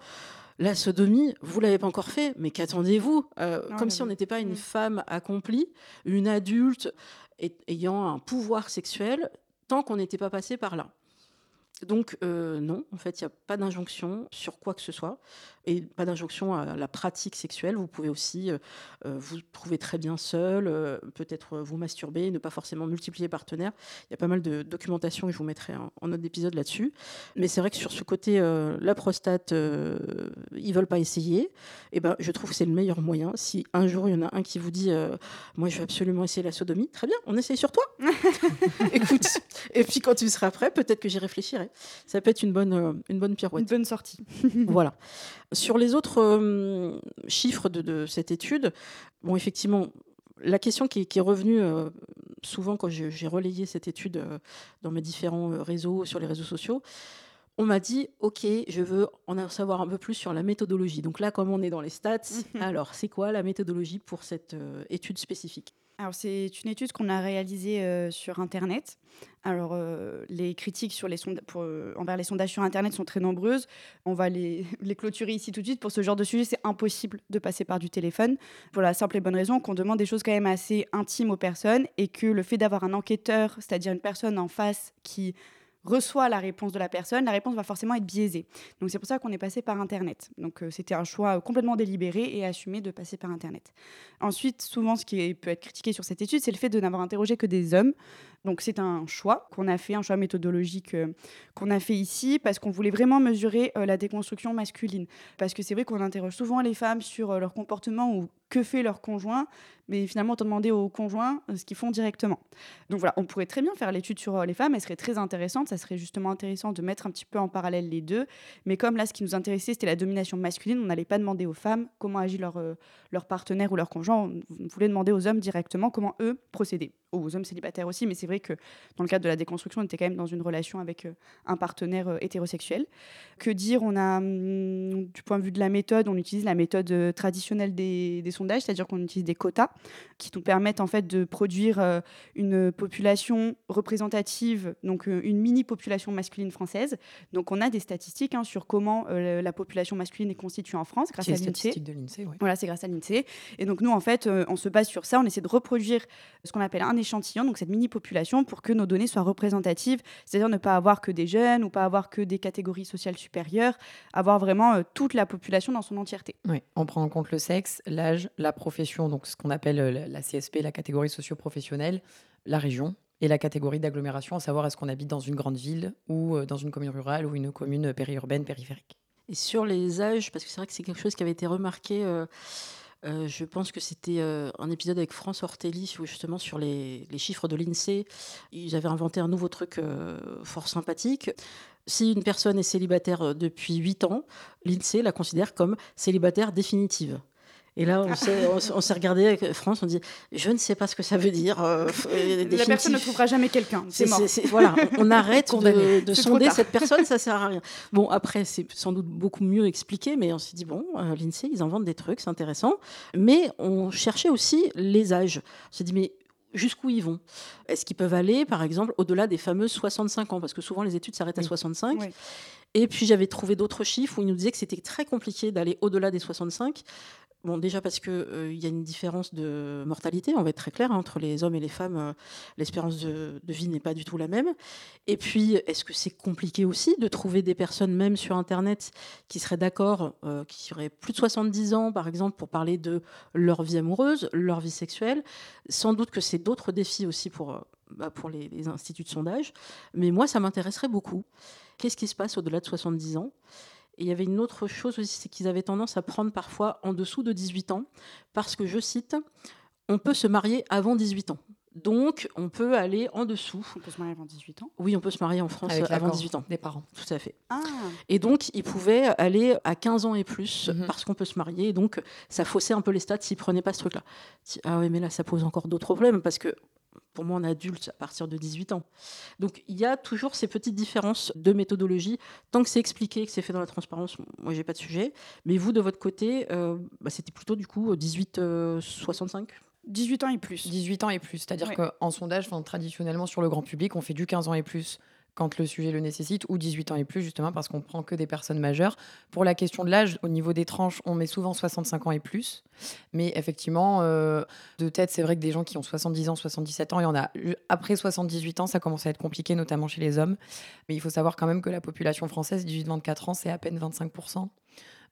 La sodomie, vous l'avez pas encore fait, mais qu'attendez-vous euh, Comme si on n'était pas une mm. femme accomplie, une adulte ayant un pouvoir sexuel, tant qu'on n'était pas passé par là. Donc euh, non, en fait, il n'y a pas d'injonction sur quoi que ce soit et pas d'injonction à la pratique sexuelle. Vous pouvez aussi euh, euh, vous trouver très bien seul, peut-être vous masturber, ne pas forcément multiplier partenaires. Il y a pas mal de documentation et je vous mettrai en, en autre épisode là-dessus. Mais c'est vrai que sur ce côté, la prostate, ils veulent pas essayer. Et eh ben, je trouve que c'est le meilleur moyen. Si un jour il y en a un qui vous dit, moi je vais absolument essayer la sodomie, très bien, on essaye sur toi. Écoute, et puis quand tu seras prêt, peut-être que j'y réfléchirai. Ça peut être une bonne, euh, une bonne pirouette. Une bonne sortie. voilà. Sur les autres euh, chiffres de, cette étude, bon, effectivement, la question qui, est revenue euh, souvent quand j'ai relayé cette étude dans mes différents réseaux, sur les réseaux sociaux, on m'a dit, OK, je veux en savoir un peu plus sur la méthodologie. Donc là, comme on est dans les stats, alors c'est quoi la méthodologie pour cette euh, étude spécifique? Alors, c'est une étude qu'on a réalisée euh, sur Internet. Alors, euh, les critiques sur les pour, envers les sondages sur Internet sont très nombreuses. On va les, clôturer ici tout de suite. Pour ce genre de sujet, c'est impossible de passer par du téléphone, pour la simple et bonne raison qu'on demande des choses quand même assez intimes aux personnes et que le fait d'avoir un enquêteur, c'est-à-dire une personne en face qui reçoit la réponse de la personne, la réponse va forcément être biaisée. Donc c'est pour ça qu'on est passé par Internet. Donc euh, c'était un choix complètement délibéré et assumé de passer par Internet. Ensuite, souvent, ce qui peut être critiqué sur cette étude, c'est le fait de n'avoir interrogé que des hommes. Donc c'est un choix qu'on a fait, un choix méthodologique euh, qu'on a fait ici, parce qu'on voulait vraiment mesurer euh, la déconstruction masculine. Parce que c'est vrai qu'on interroge souvent les femmes sur leur comportement ou que fait leur conjoint, mais finalement, on demander aux conjoints euh, ce qu'ils font directement. Donc voilà, on pourrait très bien faire l'étude sur euh, les femmes, elle serait très intéressante, ça serait justement intéressant de mettre un petit peu en parallèle les deux, mais comme là, ce qui nous intéressait, c'était la domination masculine, on n'allait pas demander aux femmes comment agit leur, euh, leur partenaire ou leur conjoint, on voulait demander aux hommes directement comment eux procédaient aux hommes célibataires aussi, mais c'est vrai que dans le cadre de la déconstruction, on était quand même dans une relation avec euh, un partenaire euh, hétérosexuel. Que dire On a, hum, du point de vue de la méthode, on utilise la méthode euh, traditionnelle des, sondages, c'est-à-dire qu'on utilise des quotas qui nous permettent en fait de produire une population représentative, donc une mini population masculine française. Donc on a des statistiques hein, sur comment la population masculine est constituée en France grâce à l'INSEE. de l'INSEE, Voilà, c'est grâce à l'INSEE. Et donc nous en fait, on se base sur ça, on essaie de reproduire ce qu'on appelle un échantillon, donc cette mini-population, pour que nos données soient représentatives, c'est-à-dire ne pas avoir que des jeunes ou pas avoir que des catégories sociales supérieures, avoir vraiment euh, toute la population dans son entièreté. Oui, on prend en compte le sexe, l'âge, la profession, donc ce qu'on appelle euh, la CSP, la catégorie socio-professionnelle, la région, et la catégorie d'agglomération, à savoir est-ce qu'on habite dans une grande ville ou euh, dans une commune rurale ou une commune périurbaine, périphérique. Et sur les âges, parce que c'est vrai que c'est quelque chose qui avait été remarqué. Euh, je pense que c'était euh, un épisode avec France Ortelli, justement sur les, chiffres de l'INSEE. Ils avaient inventé un nouveau truc euh, fort sympathique. Si une personne est célibataire depuis 8 ans, l'INSEE la considère comme célibataire définitive. Et là, on s'est, regardé avec France, on dit, je ne sais pas ce que ça veut dire. Euh, la personne ne trouvera jamais quelqu'un. C'est, mort. voilà, on, arrête de, sonder cette personne, ça sert à rien. Bon, après, c'est sans doute beaucoup mieux expliqué, mais on s'est dit, bon, euh, l'INSEE, ils inventent des trucs, c'est intéressant. Mais on cherchait aussi les âges. On s'est dit, mais jusqu'où ils vont? Est-ce qu'ils peuvent aller, par exemple, au-delà des fameux 65 ans? Parce que souvent, les études s'arrêtent à 65. Et puis, j'avais trouvé d'autres chiffres où ils nous disaient que c'était très compliqué d'aller au-delà des 65. Bon, déjà parce qu'il euh, y a une différence de mortalité, on va être très clair, hein, entre les hommes et les femmes, euh, l'espérance de, vie n'est pas du tout la même. Et puis, est-ce que c'est compliqué aussi de trouver des personnes, même sur Internet, qui seraient d'accord, euh, qui auraient plus de 70 ans, par exemple, pour parler de leur vie amoureuse, leur vie sexuelle? Sans doute que c'est d'autres défis aussi pour, bah, les instituts de sondage. Mais moi, ça m'intéresserait beaucoup. Qu'est-ce qui se passe au-delà de 70 ans? Et il y avait une autre chose aussi, c'est qu'ils avaient tendance à prendre parfois en dessous de 18 ans, parce que, je cite, on peut se marier avant 18 ans. Donc, on peut aller en dessous. On peut se marier avant 18 ans? Oui, on peut se marier en France avant 18 ans. Des parents. Tout à fait. Ah. Et donc, ils pouvaient aller à 15 ans et plus mhm. parce qu'on peut se marier. Et donc, ça faussait un peu les stats s'ils ne prenaient pas ce truc-là. Ah oui, mais là, ça pose encore d'autres problèmes parce que pour moi en adulte à partir de 18 ans. Donc il y a toujours ces petites différences de méthodologie. Tant que c'est expliqué, que c'est fait dans la transparence, moi j'ai pas de sujet. Mais vous de votre côté, euh, bah, c'était plutôt du coup 18-65 18 ans et plus. 18 ans et plus. C'est-à-dire qu'en sondage, traditionnellement sur le grand public, on fait du 15 ans et plus quand le sujet le nécessite, ou 18 ans et plus, justement, parce qu'on prend que des personnes majeures. Pour la question de l'âge, au niveau des tranches, on met souvent 65 ans et plus. Mais effectivement, euh, de tête, c'est vrai que des gens qui ont 70 ans, 77 ans, il y en a. Après 78 ans, ça commence à être compliqué, notamment chez les hommes. Mais il faut savoir quand même que la population française, 18-24 ans, c'est à peine 25%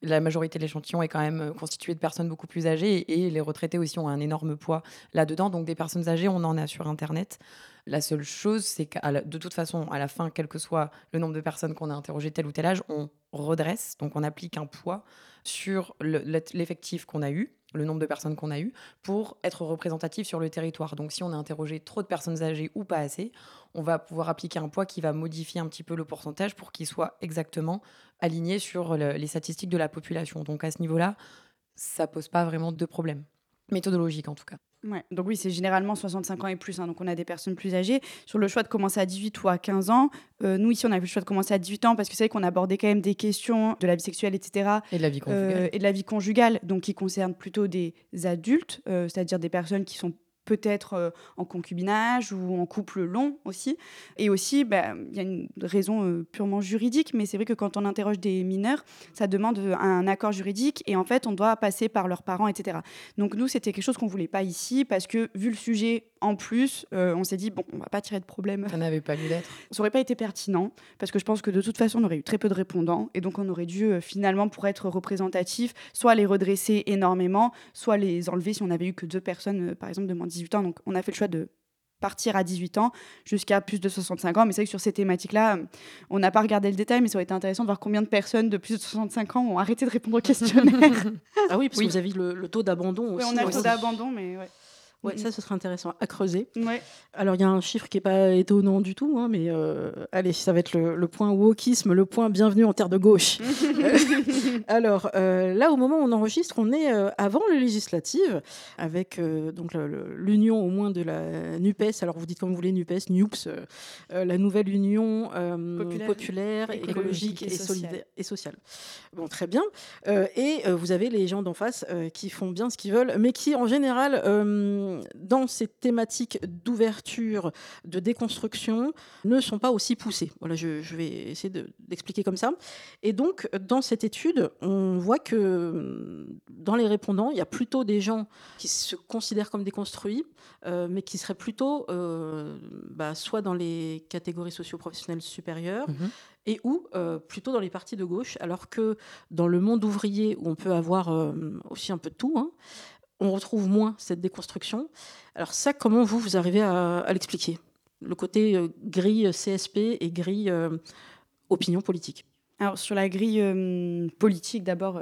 la majorité de l'échantillon est quand même euh, constituée de personnes beaucoup plus âgées et les retraités aussi ont un énorme poids là-dedans. Donc des personnes âgées, on en a sur Internet. La seule chose, c'est que de toute façon, à la fin, quel que soit le nombre de personnes qu'on a interrogées tel ou tel âge, on redresse, donc on applique un poids sur l'effectif qu'on a eu, le nombre de personnes qu'on a eu, pour être représentatif sur le territoire. Donc si on a interrogé trop de personnes âgées ou pas assez, on va pouvoir appliquer un poids qui va modifier un petit peu le pourcentage pour qu'il soit exactement aligné sur les statistiques de la population. Donc à ce niveau-là, ça pose pas vraiment de problème, méthodologique en tout cas. Ouais. Donc oui, c'est généralement 65 ans et plus, hein, donc on a des personnes plus âgées. Sur le choix de commencer à 18 ou à 15 ans, euh, nous ici on a fait le choix de commencer à 18 ans parce que c'est vrai qu'on abordait quand même des questions de la vie sexuelle, etc. Et de la vie conjugale. Euh, et de la vie conjugale, donc qui concernent plutôt des adultes, euh, c'est-à-dire des personnes qui sont peut-être euh, en concubinage ou en couple long aussi. Et aussi, bah, il y a une raison euh, purement juridique, mais c'est vrai que quand on interroge des mineurs, ça demande euh, un accord juridique et en fait, on doit passer par leurs parents, etc. Donc nous, c'était quelque chose qu'on voulait pas ici parce que vu le sujet en plus, on s'est dit, bon, on va pas tirer de problème. Ça n'avait pas lieu d'être. Ça aurait pas été pertinent parce que je pense que de toute façon, on aurait eu très peu de répondants et donc on aurait dû finalement, pour être représentatif, soit les redresser énormément, soit les enlever si on avait eu que deux personnes, par exemple, de moins de 18 ans. Donc on a fait le choix de partir à 18 ans jusqu'à plus de 65 ans. Mais c'est vrai que sur ces thématiques-là, on n'a pas regardé le détail, mais ça aurait été intéressant de voir combien de personnes de plus de 65 ans ont arrêté de répondre au questionnaire. ah oui, parce que vous avez le, le taux d'abandon aussi. Oui, on a le taux d'abandon, mais ouais. Ouais, ça, ce serait intéressant à creuser. Ouais. Alors, il y a un chiffre qui n'est pas étonnant du tout, hein, mais euh, allez, ça va être le, le, point wokisme, le point bienvenue en terre de gauche. Alors, euh, là, au moment où on enregistre, on est euh, avant les législatives, avec euh, donc l'union au moins de la NUPES. Alors, vous dites comme vous voulez, NUPES, NUPS, la nouvelle union populaire, populaire, écologique, et, et, solidaire et sociale. Bon, très bien. et vous avez les gens d'en face qui font bien ce qu'ils veulent, mais qui, en général, dans ces thématiques d'ouverture, de déconstruction, ne sont pas aussi poussées. Voilà, je, je vais essayer d'expliquer comme ça. Et donc, dans cette étude, on voit que dans les répondants, il y a plutôt des gens qui se considèrent comme déconstruits, euh, mais qui seraient plutôt euh, bah, soit dans les catégories socio-professionnelles supérieures, mmh. et ou euh, plutôt dans les partis de gauche, alors que dans le monde ouvrier, où on peut avoir euh, aussi un peu de tout, hein, on retrouve moins cette déconstruction. Alors ça, comment vous, vous arrivez à, l'expliquer? Le côté euh, grille CSP et grille euh, opinion politique. Alors sur la grille euh, politique, d'abord,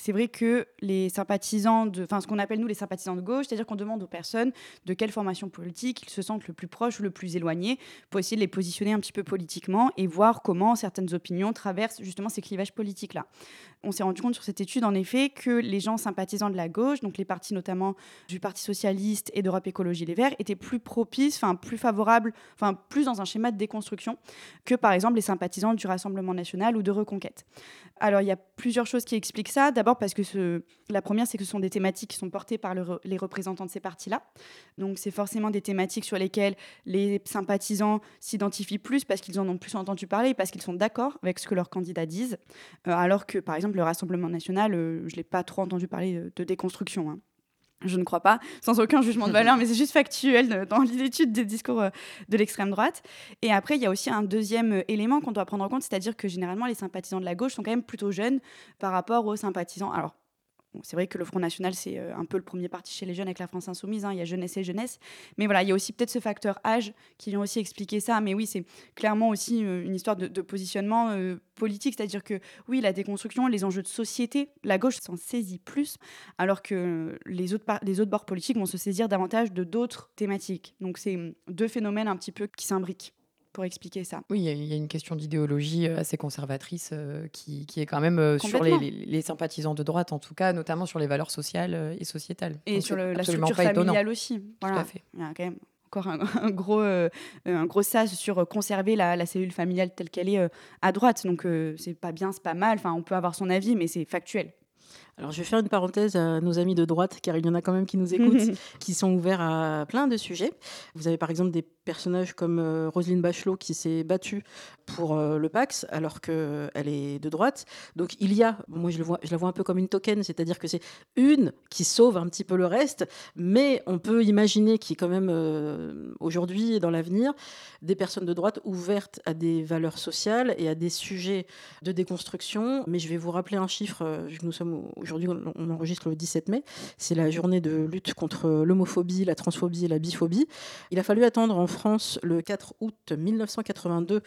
c'est vrai que les sympathisants, de, enfin ce qu'on appelle nous les sympathisants de gauche, c'est-à-dire qu'on demande aux personnes de quelle formation politique ils se sentent le plus proches ou le plus éloignés, pour essayer de les positionner un petit peu politiquement et voir comment certaines opinions traversent justement ces clivages politiques-là. On s'est rendu compte sur cette étude, en effet, que les gens sympathisants de la gauche, donc les partis notamment du Parti socialiste et d'Europe Écologie Les Verts, étaient plus propices, enfin plus favorables, enfin plus dans un schéma de déconstruction que par exemple les sympathisants du Rassemblement national ou de Reconquête. Alors il y a plusieurs choses qui expliquent ça. D'abord parce que la première, c'est que ce sont des thématiques qui sont portées par le, les représentants de ces partis-là. Donc c'est forcément des thématiques sur lesquelles les sympathisants s'identifient plus parce qu'ils en ont plus entendu parler, parce qu'ils sont d'accord avec ce que leurs candidats disent. Euh, alors que par exemple le Rassemblement national, euh, je ne l'ai pas trop entendu parler de, de déconstruction. Hein. Je ne crois pas, sans aucun jugement de valeur, mais c'est juste factuel dans l'étude des discours de l'extrême droite. Et après, il y a aussi un deuxième élément qu'on doit prendre en compte, c'est-à-dire que généralement, les sympathisants de la gauche sont quand même plutôt jeunes par rapport aux sympathisants. Alors, C'est vrai que le Front National, c'est euh, un peu le premier parti chez les jeunes avec la France Insoumise. Hein. Il y a jeunesse et jeunesse. Mais voilà, il y a aussi peut-être ce facteur âge qui vient aussi expliquer ça. Mais oui, c'est clairement aussi euh, une histoire de, positionnement euh, politique. C'est-à-dire que oui, la déconstruction, les enjeux de société, la gauche s'en saisit plus, alors que les autres, les autres bords politiques vont se saisir davantage de d'autres thématiques. Donc c'est deux phénomènes un petit peu qui s'imbriquent pour expliquer ça. Oui, il y, a une question d'idéologie assez conservatrice euh, qui, qui, est quand même euh, sur les, les, les, sympathisants de droite, en tout cas, notamment sur les valeurs sociales euh, et sociétales. Et Donc sur le, la structure familiale étonnant. aussi. Voilà. Tout à fait. Il y a quand même encore un, un gros, euh, un gros sas sur conserver la, la, cellule familiale telle qu'elle est euh, à droite. Donc c'est pas bien, c'est pas mal. Enfin, on peut avoir son avis, mais c'est factuel. Alors, je vais faire une parenthèse à nos amis de droite, car il y en a quand même qui nous écoutent, qui sont ouverts à plein de sujets. Vous avez par exemple des personnages comme euh, Roselyne Bachelot qui s'est battue pour euh, le Pax alors qu'elle est de droite. Donc il y a, moi je, le vois, je la vois un peu comme une token, c'est-à-dire que c'est une qui sauve un petit peu le reste, mais on peut imaginer qu'il y ait quand même euh, aujourd'hui et dans l'avenir des personnes de droite ouvertes à des valeurs sociales et à des sujets de déconstruction. Mais je vais vous rappeler un chiffre, que nous sommes aujourd'hui, on enregistre le 17 mai, c'est la journée de lutte contre l'homophobie, la transphobie et la biphobie. Il a fallu attendre en France le 4 août 1982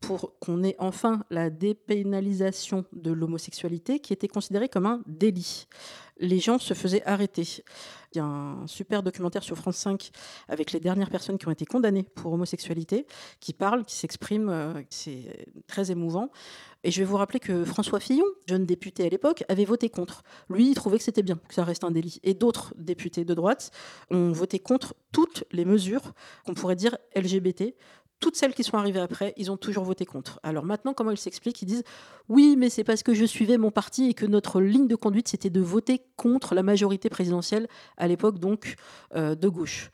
pour qu'on ait enfin la dépénalisation de l'homosexualité qui était considérée comme un délit. les gens se faisaient arrêter. Il y a un super documentaire sur France 5 avec les dernières personnes qui ont été condamnées pour homosexualité, qui parlent, qui s'expriment, euh, c'est très émouvant. Et je vais vous rappeler que François Fillon, jeune député à l'époque, avait voté contre. Lui, il trouvait que c'était bien, que ça reste un délit. Et d'autres députés de droite ont voté contre toutes les mesures qu'on pourrait dire LGBT, toutes celles qui sont arrivées après, ils ont toujours voté contre. Alors maintenant, comment ils s'expliquent? Ils disent oui, mais c'est parce que je suivais mon parti et que notre ligne de conduite, c'était de voter contre la majorité présidentielle, à l'époque donc euh, de gauche.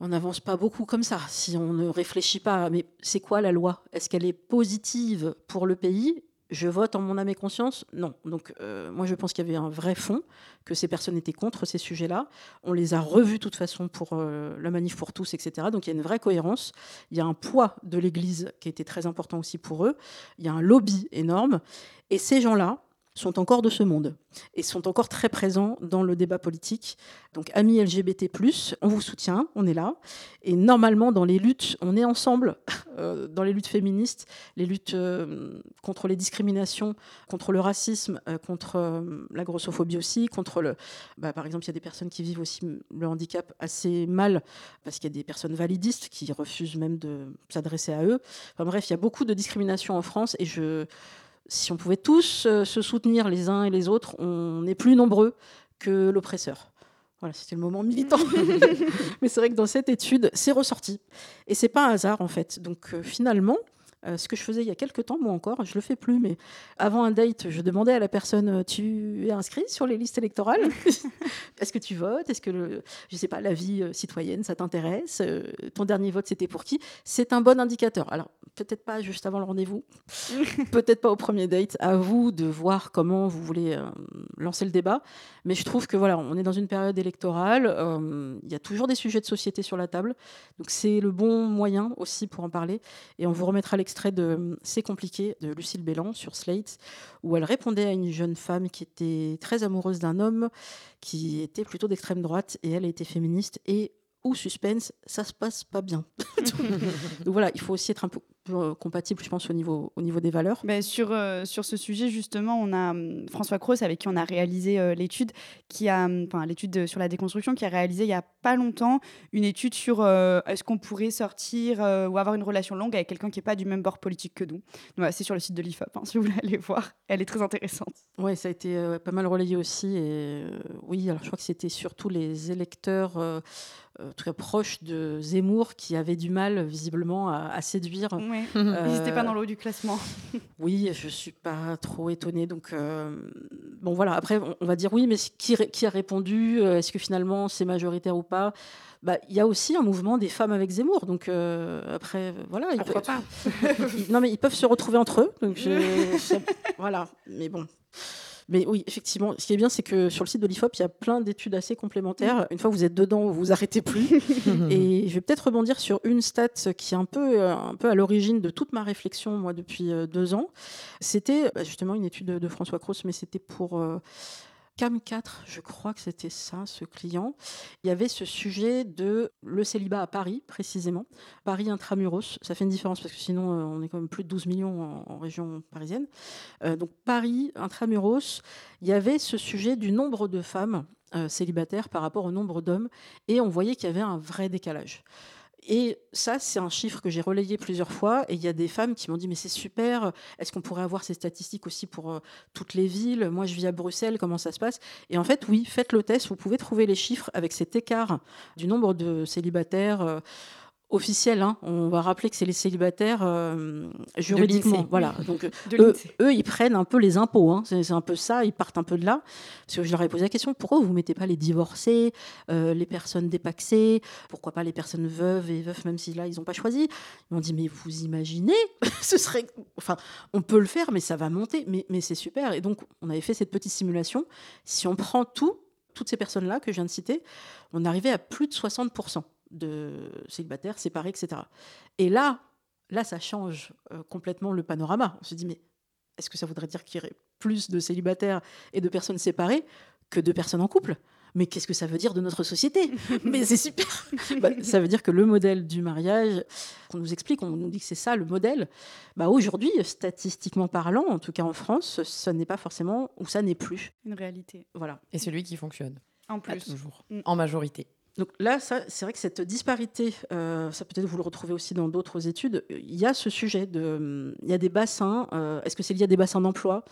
On n'avance pas beaucoup comme ça si on ne réfléchit pas. Mais c'est quoi la loi? Est-ce qu'elle est positive pour le pays? Je vote en mon âme et conscience? Non. Donc, euh, moi, je pense qu'il y avait un vrai fond, que ces personnes étaient contre ces sujets-là. On les a revus de toute façon pour euh, la manif pour tous, etc. Donc, il y a une vraie cohérence. Il y a un poids de l'Église qui était très important aussi pour eux. Il y a un lobby énorme. Et ces gens-là, sont encore de ce monde et sont encore très présents dans le débat politique. Donc, amis LGBT, on vous soutient, on est là. Et normalement, dans les luttes, on est ensemble, euh, dans les luttes féministes, les luttes euh, contre les discriminations, contre le racisme, euh, contre la grossophobie aussi, contre le. Bah, par exemple, il y a des personnes qui vivent aussi le handicap assez mal, parce qu'il y a des personnes validistes qui refusent même de s'adresser à eux. Enfin bref, il y a beaucoup de discrimination en France et je si on pouvait tous euh, se soutenir les uns et les autres, on est plus nombreux que l'oppresseur. Voilà, c'était le moment militant. Mais c'est vrai que dans cette étude, c'est ressorti. Et c'est pas un hasard, en fait. Donc euh, finalement, euh, ce que je faisais il y a quelques temps, moi encore, je le fais plus, mais avant un date, je demandais à la personne euh, Tu es inscrit sur les listes électorales Est-ce que tu votes? Est-ce que, le, je sais pas, la vie euh, citoyenne, ça t'intéresse? Ton dernier vote, c'était pour qui? C'est un bon indicateur. Alors, peut-être pas juste avant le rendez-vous, peut-être pas au premier date. À vous de voir comment vous voulez lancer le débat. Mais je trouve que voilà, on est dans une période électorale. Il y a toujours des sujets de société sur la table. Donc, c'est le bon moyen aussi pour en parler. Et on vous remettra les extrait de C'est compliqué de Lucille Bélan sur Slate, où elle répondait à une jeune femme qui était très amoureuse d'un homme qui était plutôt d'extrême droite et elle était féministe et ou suspense, ça se passe pas bien. Donc voilà, il faut aussi être un peu euh, compatible, je pense, au niveau, au niveau des valeurs. Mais sur, euh, sur ce sujet, justement, on a hum, François Cross, avec qui on a réalisé euh, l'étude, qui a, hum, enfin, l'étude sur la déconstruction, qui a réalisé il y a pas longtemps une étude sur est-ce qu'on pourrait sortir ou avoir une relation longue avec quelqu'un qui n'est pas du même bord politique que nous. C'est sur le site de l'IFOP, hein, si vous voulez aller voir. Elle est très intéressante. Oui, ça a été pas mal relayé aussi. Et oui, alors je crois que c'était surtout les électeurs très proche de Zemmour qui avait du mal visiblement à, séduire. Oui. Euh, Ils n'étaient pas dans l'eau du classement. oui, je suis pas trop étonnée. Donc euh, bon voilà. Après, on, va dire oui, mais qui, qui a répondu Est-ce que finalement c'est majoritaire ou pas? Bah, il y a aussi un mouvement des femmes avec Zemmour. Donc après, voilà. Pourquoi pas? Non, mais ils peuvent se retrouver entre eux. Donc voilà. Mais bon. Mais oui, effectivement, ce qui est bien, c'est que sur le site de l'IFOP, il y a plein d'études assez complémentaires. Une fois que vous êtes dedans, vous vous arrêtez plus. et je vais peut-être rebondir sur une stat qui est un peu, euh, un peu à l'origine de toute ma réflexion, moi, depuis euh, deux ans. C'était bah, justement une étude de, François Cross, mais c'était pour euh, CAM 4, je crois que c'était ça, ce client. Il y avait ce sujet de le célibat à Paris, précisément. Paris intramuros, ça fait une différence parce que sinon, euh, on est quand même plus de 12 millions en, région parisienne. Euh, donc, Paris intramuros, il y avait ce sujet du nombre de femmes euh, célibataires par rapport au nombre d'hommes et on voyait qu'il y avait un vrai décalage. Et ça, c'est un chiffre que j'ai relayé plusieurs fois. Et il y a des femmes qui m'ont dit, mais c'est super, est-ce qu'on pourrait avoir ces statistiques aussi pour euh, toutes les villes? Moi, je vis à Bruxelles, comment ça se passe? Et en fait, oui, faites le test, vous pouvez trouver les chiffres avec cet écart du nombre de célibataires. Euh, officiel. Hein. On va rappeler que c'est les célibataires euh, juridiquement. Voilà. Donc eux, ils prennent un peu les impôts. Hein. C'est un peu ça. Ils partent un peu de là. Parce que je leur ai posé la question pourquoi vous mettez pas les divorcés, euh, les personnes dépaxées, pourquoi pas les personnes veuves et veufs, même si là ils n'ont pas choisi. Ils m'ont dit mais vous imaginez Ce serait, enfin, on peut le faire, mais ça va monter. Mais, mais c'est super. Et donc on avait fait cette petite simulation. Si on prend tout, toutes ces personnes-là que je viens de citer, on arrivait à plus de 60 de célibataires, séparés, etc. Et là, là, ça change euh, complètement le panorama. On se dit, mais est-ce que ça voudrait dire qu'il y aurait plus de célibataires et de personnes séparées que de personnes en couple? Mais qu'est-ce que ça veut dire de notre société? Mais c'est super bah, Ça veut dire que le modèle du mariage, on nous explique, on nous dit que c'est ça le modèle. Bah, Aujourd'hui, statistiquement parlant, en tout cas en France, ça n'est pas forcément, ou ça n'est plus. Une réalité. Voilà. Et celui qui fonctionne. En plus. toujours. Mm. En majorité. Donc là, c'est vrai que cette disparité, euh, ça peut-être vous le retrouvez aussi dans d'autres études, il y a ce sujet de, il y a des bassins, euh, est-ce que c'est lié à des bassins d'emploi?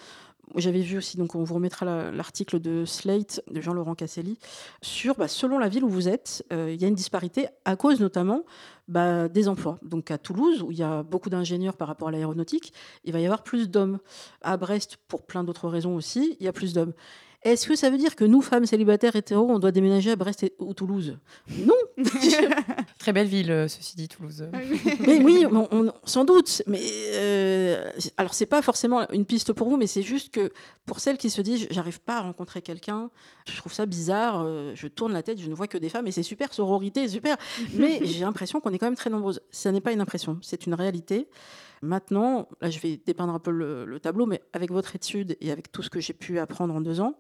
J'avais vu aussi, donc on vous remettra l'article de Slate de Jean-Laurent Casselli sur, bah, selon la ville où vous êtes, euh, il y a une disparité à cause notamment bah, des emplois. Donc à Toulouse, où il y a beaucoup d'ingénieurs par rapport à l'aéronautique, il va y avoir plus d'hommes. À Brest, pour plein d'autres raisons aussi, il y a plus d'hommes. Est-ce que ça veut dire que nous, femmes célibataires hétéros, on doit déménager à Brest ou Toulouse? Non Très belle ville, euh, ceci dit, Toulouse. Ah mais oui, sans doute. Mais euh, alors, c'est pas forcément une piste pour vous, mais c'est juste que pour celles qui se disent, j'arrive pas à rencontrer quelqu'un, je trouve ça bizarre, euh, je tourne la tête, je ne vois que des femmes, et c'est super, sororité, super. Mais j'ai l'impression qu'on est quand même très nombreuses. Ça n'est pas une impression, c'est une réalité. Maintenant, là, je vais dépeindre un peu le, tableau, mais avec votre étude et avec tout ce que j'ai pu apprendre en deux ans,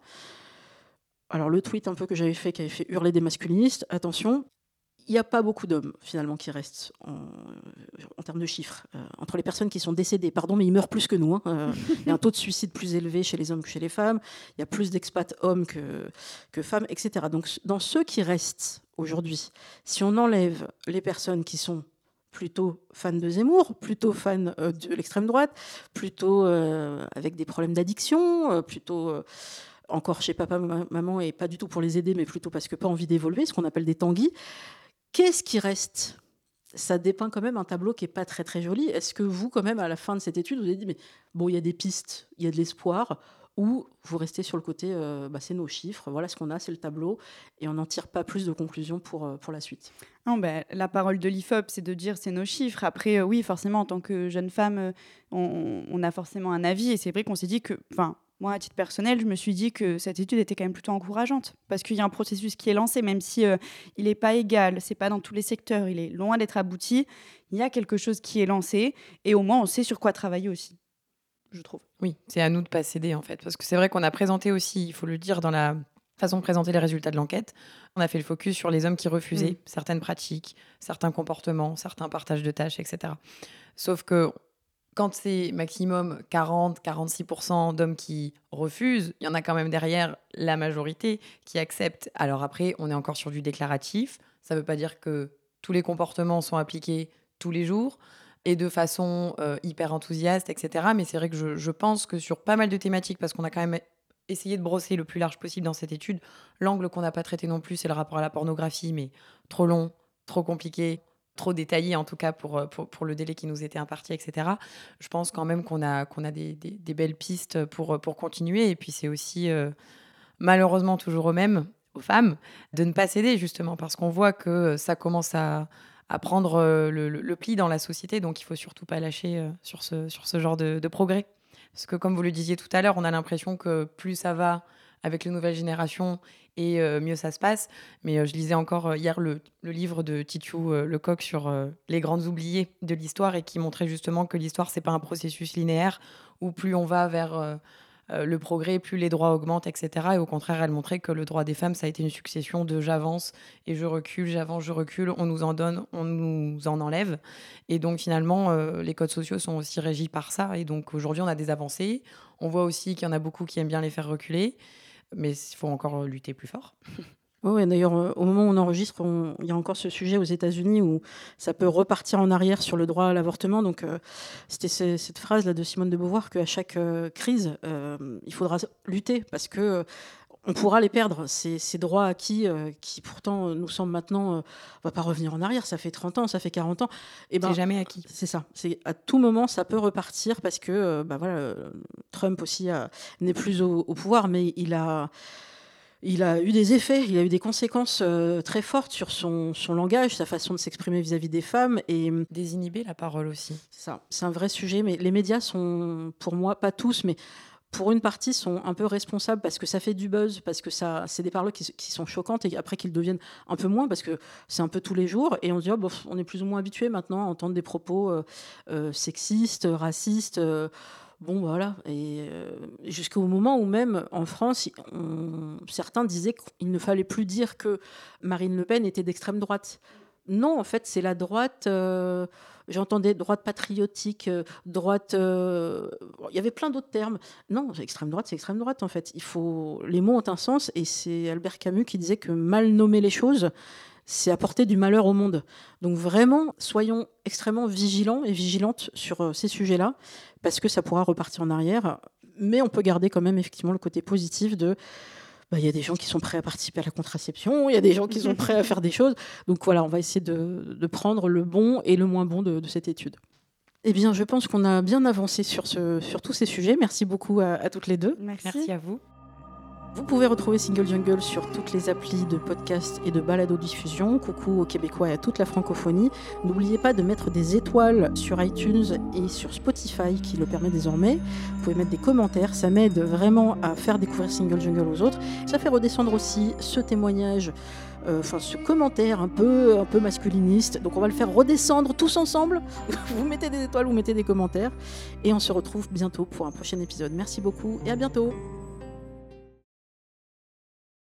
alors le tweet un peu que j'avais fait, qui avait fait hurler des masculinistes, attention, il n'y a pas beaucoup d'hommes finalement qui restent en, termes de chiffres. Euh, entre les personnes qui sont décédées, pardon, mais ils meurent plus que nous. Hein, euh, il y a un taux de suicide plus élevé chez les hommes que chez les femmes. Il y a plus d'expats hommes que, que femmes, etc. Donc dans ceux qui restent aujourd'hui, si on enlève les personnes qui sont plutôt fan de Zemmour, plutôt fan euh, de l'extrême droite, plutôt euh, avec des problèmes d'addiction, euh, plutôt encore chez papa, maman, et pas du tout pour les aider, mais plutôt parce que pas envie d'évoluer, ce qu'on appelle des tanguis. Qu'est-ce qui reste? Ça dépeint quand même un tableau qui est pas très très joli. Est-ce que vous, quand même, à la fin de cette étude, vous avez dit, mais bon, il y a des pistes, il y a de l'espoir, ou vous restez sur le côté, euh, bah, c'est nos chiffres, voilà ce qu'on a, c'est le tableau, et on n'en tire pas plus de conclusions pour, euh, pour la suite non, ben, La parole de l'IFOP, c'est de dire c'est nos chiffres. Après, euh, oui, forcément, en tant que jeune femme, on, a forcément un avis, et c'est vrai qu'on s'est dit que, enfin, moi, à titre personnel, je me suis dit que cette étude était quand même plutôt encourageante, parce qu'il y a un processus qui est lancé, même si il n'est pas égal, c'est pas dans tous les secteurs, il est loin d'être abouti, il y a quelque chose qui est lancé, et au moins on sait sur quoi travailler aussi je trouve. Oui, c'est à nous de pas céder en fait, parce que c'est vrai qu'on a présenté aussi, il faut le dire dans la façon de présenter les résultats de l'enquête, on a fait le focus sur les hommes qui refusaient mm. certaines pratiques, certains comportements, certains partages de tâches, etc. Sauf que quand c'est maximum 40-46% d'hommes qui refusent, il y en a quand même derrière la majorité qui acceptent. Alors après, on est encore sur du déclaratif. Ça ne veut pas dire que tous les comportements sont appliqués tous les jours et de façon euh, hyper enthousiaste, etc. Mais c'est vrai que je, pense que sur pas mal de thématiques, parce qu'on a quand même essayé de brosser le plus large possible dans cette étude, l'angle qu'on n'a pas traité non plus, c'est le rapport à la pornographie, mais trop long, trop compliqué, trop détaillé en tout cas pour, euh, pour, le délai qui nous était imparti, etc. Je pense quand même qu'on a, qu'on a des, des, belles pistes pour, pour continuer. Et puis c'est aussi euh, malheureusement toujours au même, aux femmes, de ne pas céder justement, parce qu'on voit que ça commence à à prendre euh, le, pli dans la société. Donc, il faut surtout pas lâcher euh, sur, ce, sur ce genre de, progrès. Parce que, comme vous le disiez tout à l'heure, on a l'impression que plus ça va avec les nouvelles générations et euh, mieux ça se passe. Mais je lisais encore hier le, livre de Titiou Lecoq sur les grandes oubliées de l'histoire et qui montrait justement que l'histoire, c'est pas un processus linéaire où plus on va vers euh, le progrès, plus les droits augmentent, etc. Et au contraire, elle montrait que le droit des femmes, ça a été une succession de j'avance et je recule, j'avance, je recule, on nous en donne, on nous en enlève. Et donc finalement, euh, les codes sociaux sont aussi régis par ça. Et donc aujourd'hui, on a des avancées. On voit aussi qu'il y en a beaucoup qui aiment bien les faire reculer, mais il faut encore lutter plus fort. Oui, d'ailleurs, euh, au moment où on enregistre, il y a encore ce sujet aux États-Unis où ça peut repartir en arrière sur le droit à l'avortement. Donc, euh, c'était cette phrase là de Simone de Beauvoir qu'à chaque euh, crise, il faudra lutter parce que on pourra les perdre, ces, droits acquis qui pourtant nous semblent maintenant, on va pas revenir en arrière, ça fait 30 ans, ça fait 40 ans. Et eh ben, jamais acquis. C'est ça. C'est à tout moment ça peut repartir parce que bah voilà, Trump aussi n'est plus au, pouvoir, mais il a il a eu des effets, il a eu des conséquences euh, très fortes sur son, langage, sa façon de s'exprimer vis-à-vis des femmes. Et désinhiber la parole aussi. C'est ça, c'est un vrai sujet. Mais les médias sont, pour moi, pas tous, mais pour une partie, sont un peu responsables parce que ça fait du buzz, parce que ça, c'est des paroles qui, sont choquantes et après qu'ils deviennent un peu moins parce que c'est un peu tous les jours et on se dit oh, on est plus ou moins habitué maintenant à entendre des propos euh, euh, sexistes, racistes Bon, voilà. Et jusqu'au moment où même en France, certains disaient qu'il ne fallait plus dire que Marine Le Pen était d'extrême droite. Non, en fait, c'est la droite. J'entendais droite patriotique, droite. il y avait plein d'autres termes. Non, extrême droite, c'est extrême droite en fait. Il faut les mots ont un sens et c'est Albert Camus qui disait que mal nommer les choses, c'est apporter du malheur au monde. Donc vraiment, soyons extrêmement vigilants et vigilantes sur euh, ces sujets-là, parce que ça pourra repartir en arrière. Mais on peut garder quand même effectivement le côté positif de bah, il y a des gens qui sont prêts à participer à la contraception, il y a des gens qui sont prêts à faire des choses. Donc voilà, on va essayer de, prendre le bon et le moins bon de, cette étude. Eh bien, je pense qu'on a bien avancé sur, ce, sur tous ces sujets. Merci beaucoup à, à toutes les deux. Merci à vous. Vous pouvez retrouver Single Jungle sur toutes les applis de podcast et de balado-diffusion. Coucou aux Québécois et à toute la francophonie. N'oubliez pas de mettre des étoiles sur iTunes et sur Spotify qui le permet désormais. Vous pouvez mettre des commentaires, ça m'aide vraiment à faire découvrir Single Jungle aux autres. Ça fait redescendre aussi ce témoignage euh, enfin ce commentaire un peu, un peu masculiniste. Donc on va le faire redescendre tous ensemble. vous mettez des étoiles, vous mettez des commentaires. Et on se retrouve bientôt pour un prochain épisode. Merci beaucoup et à bientôt.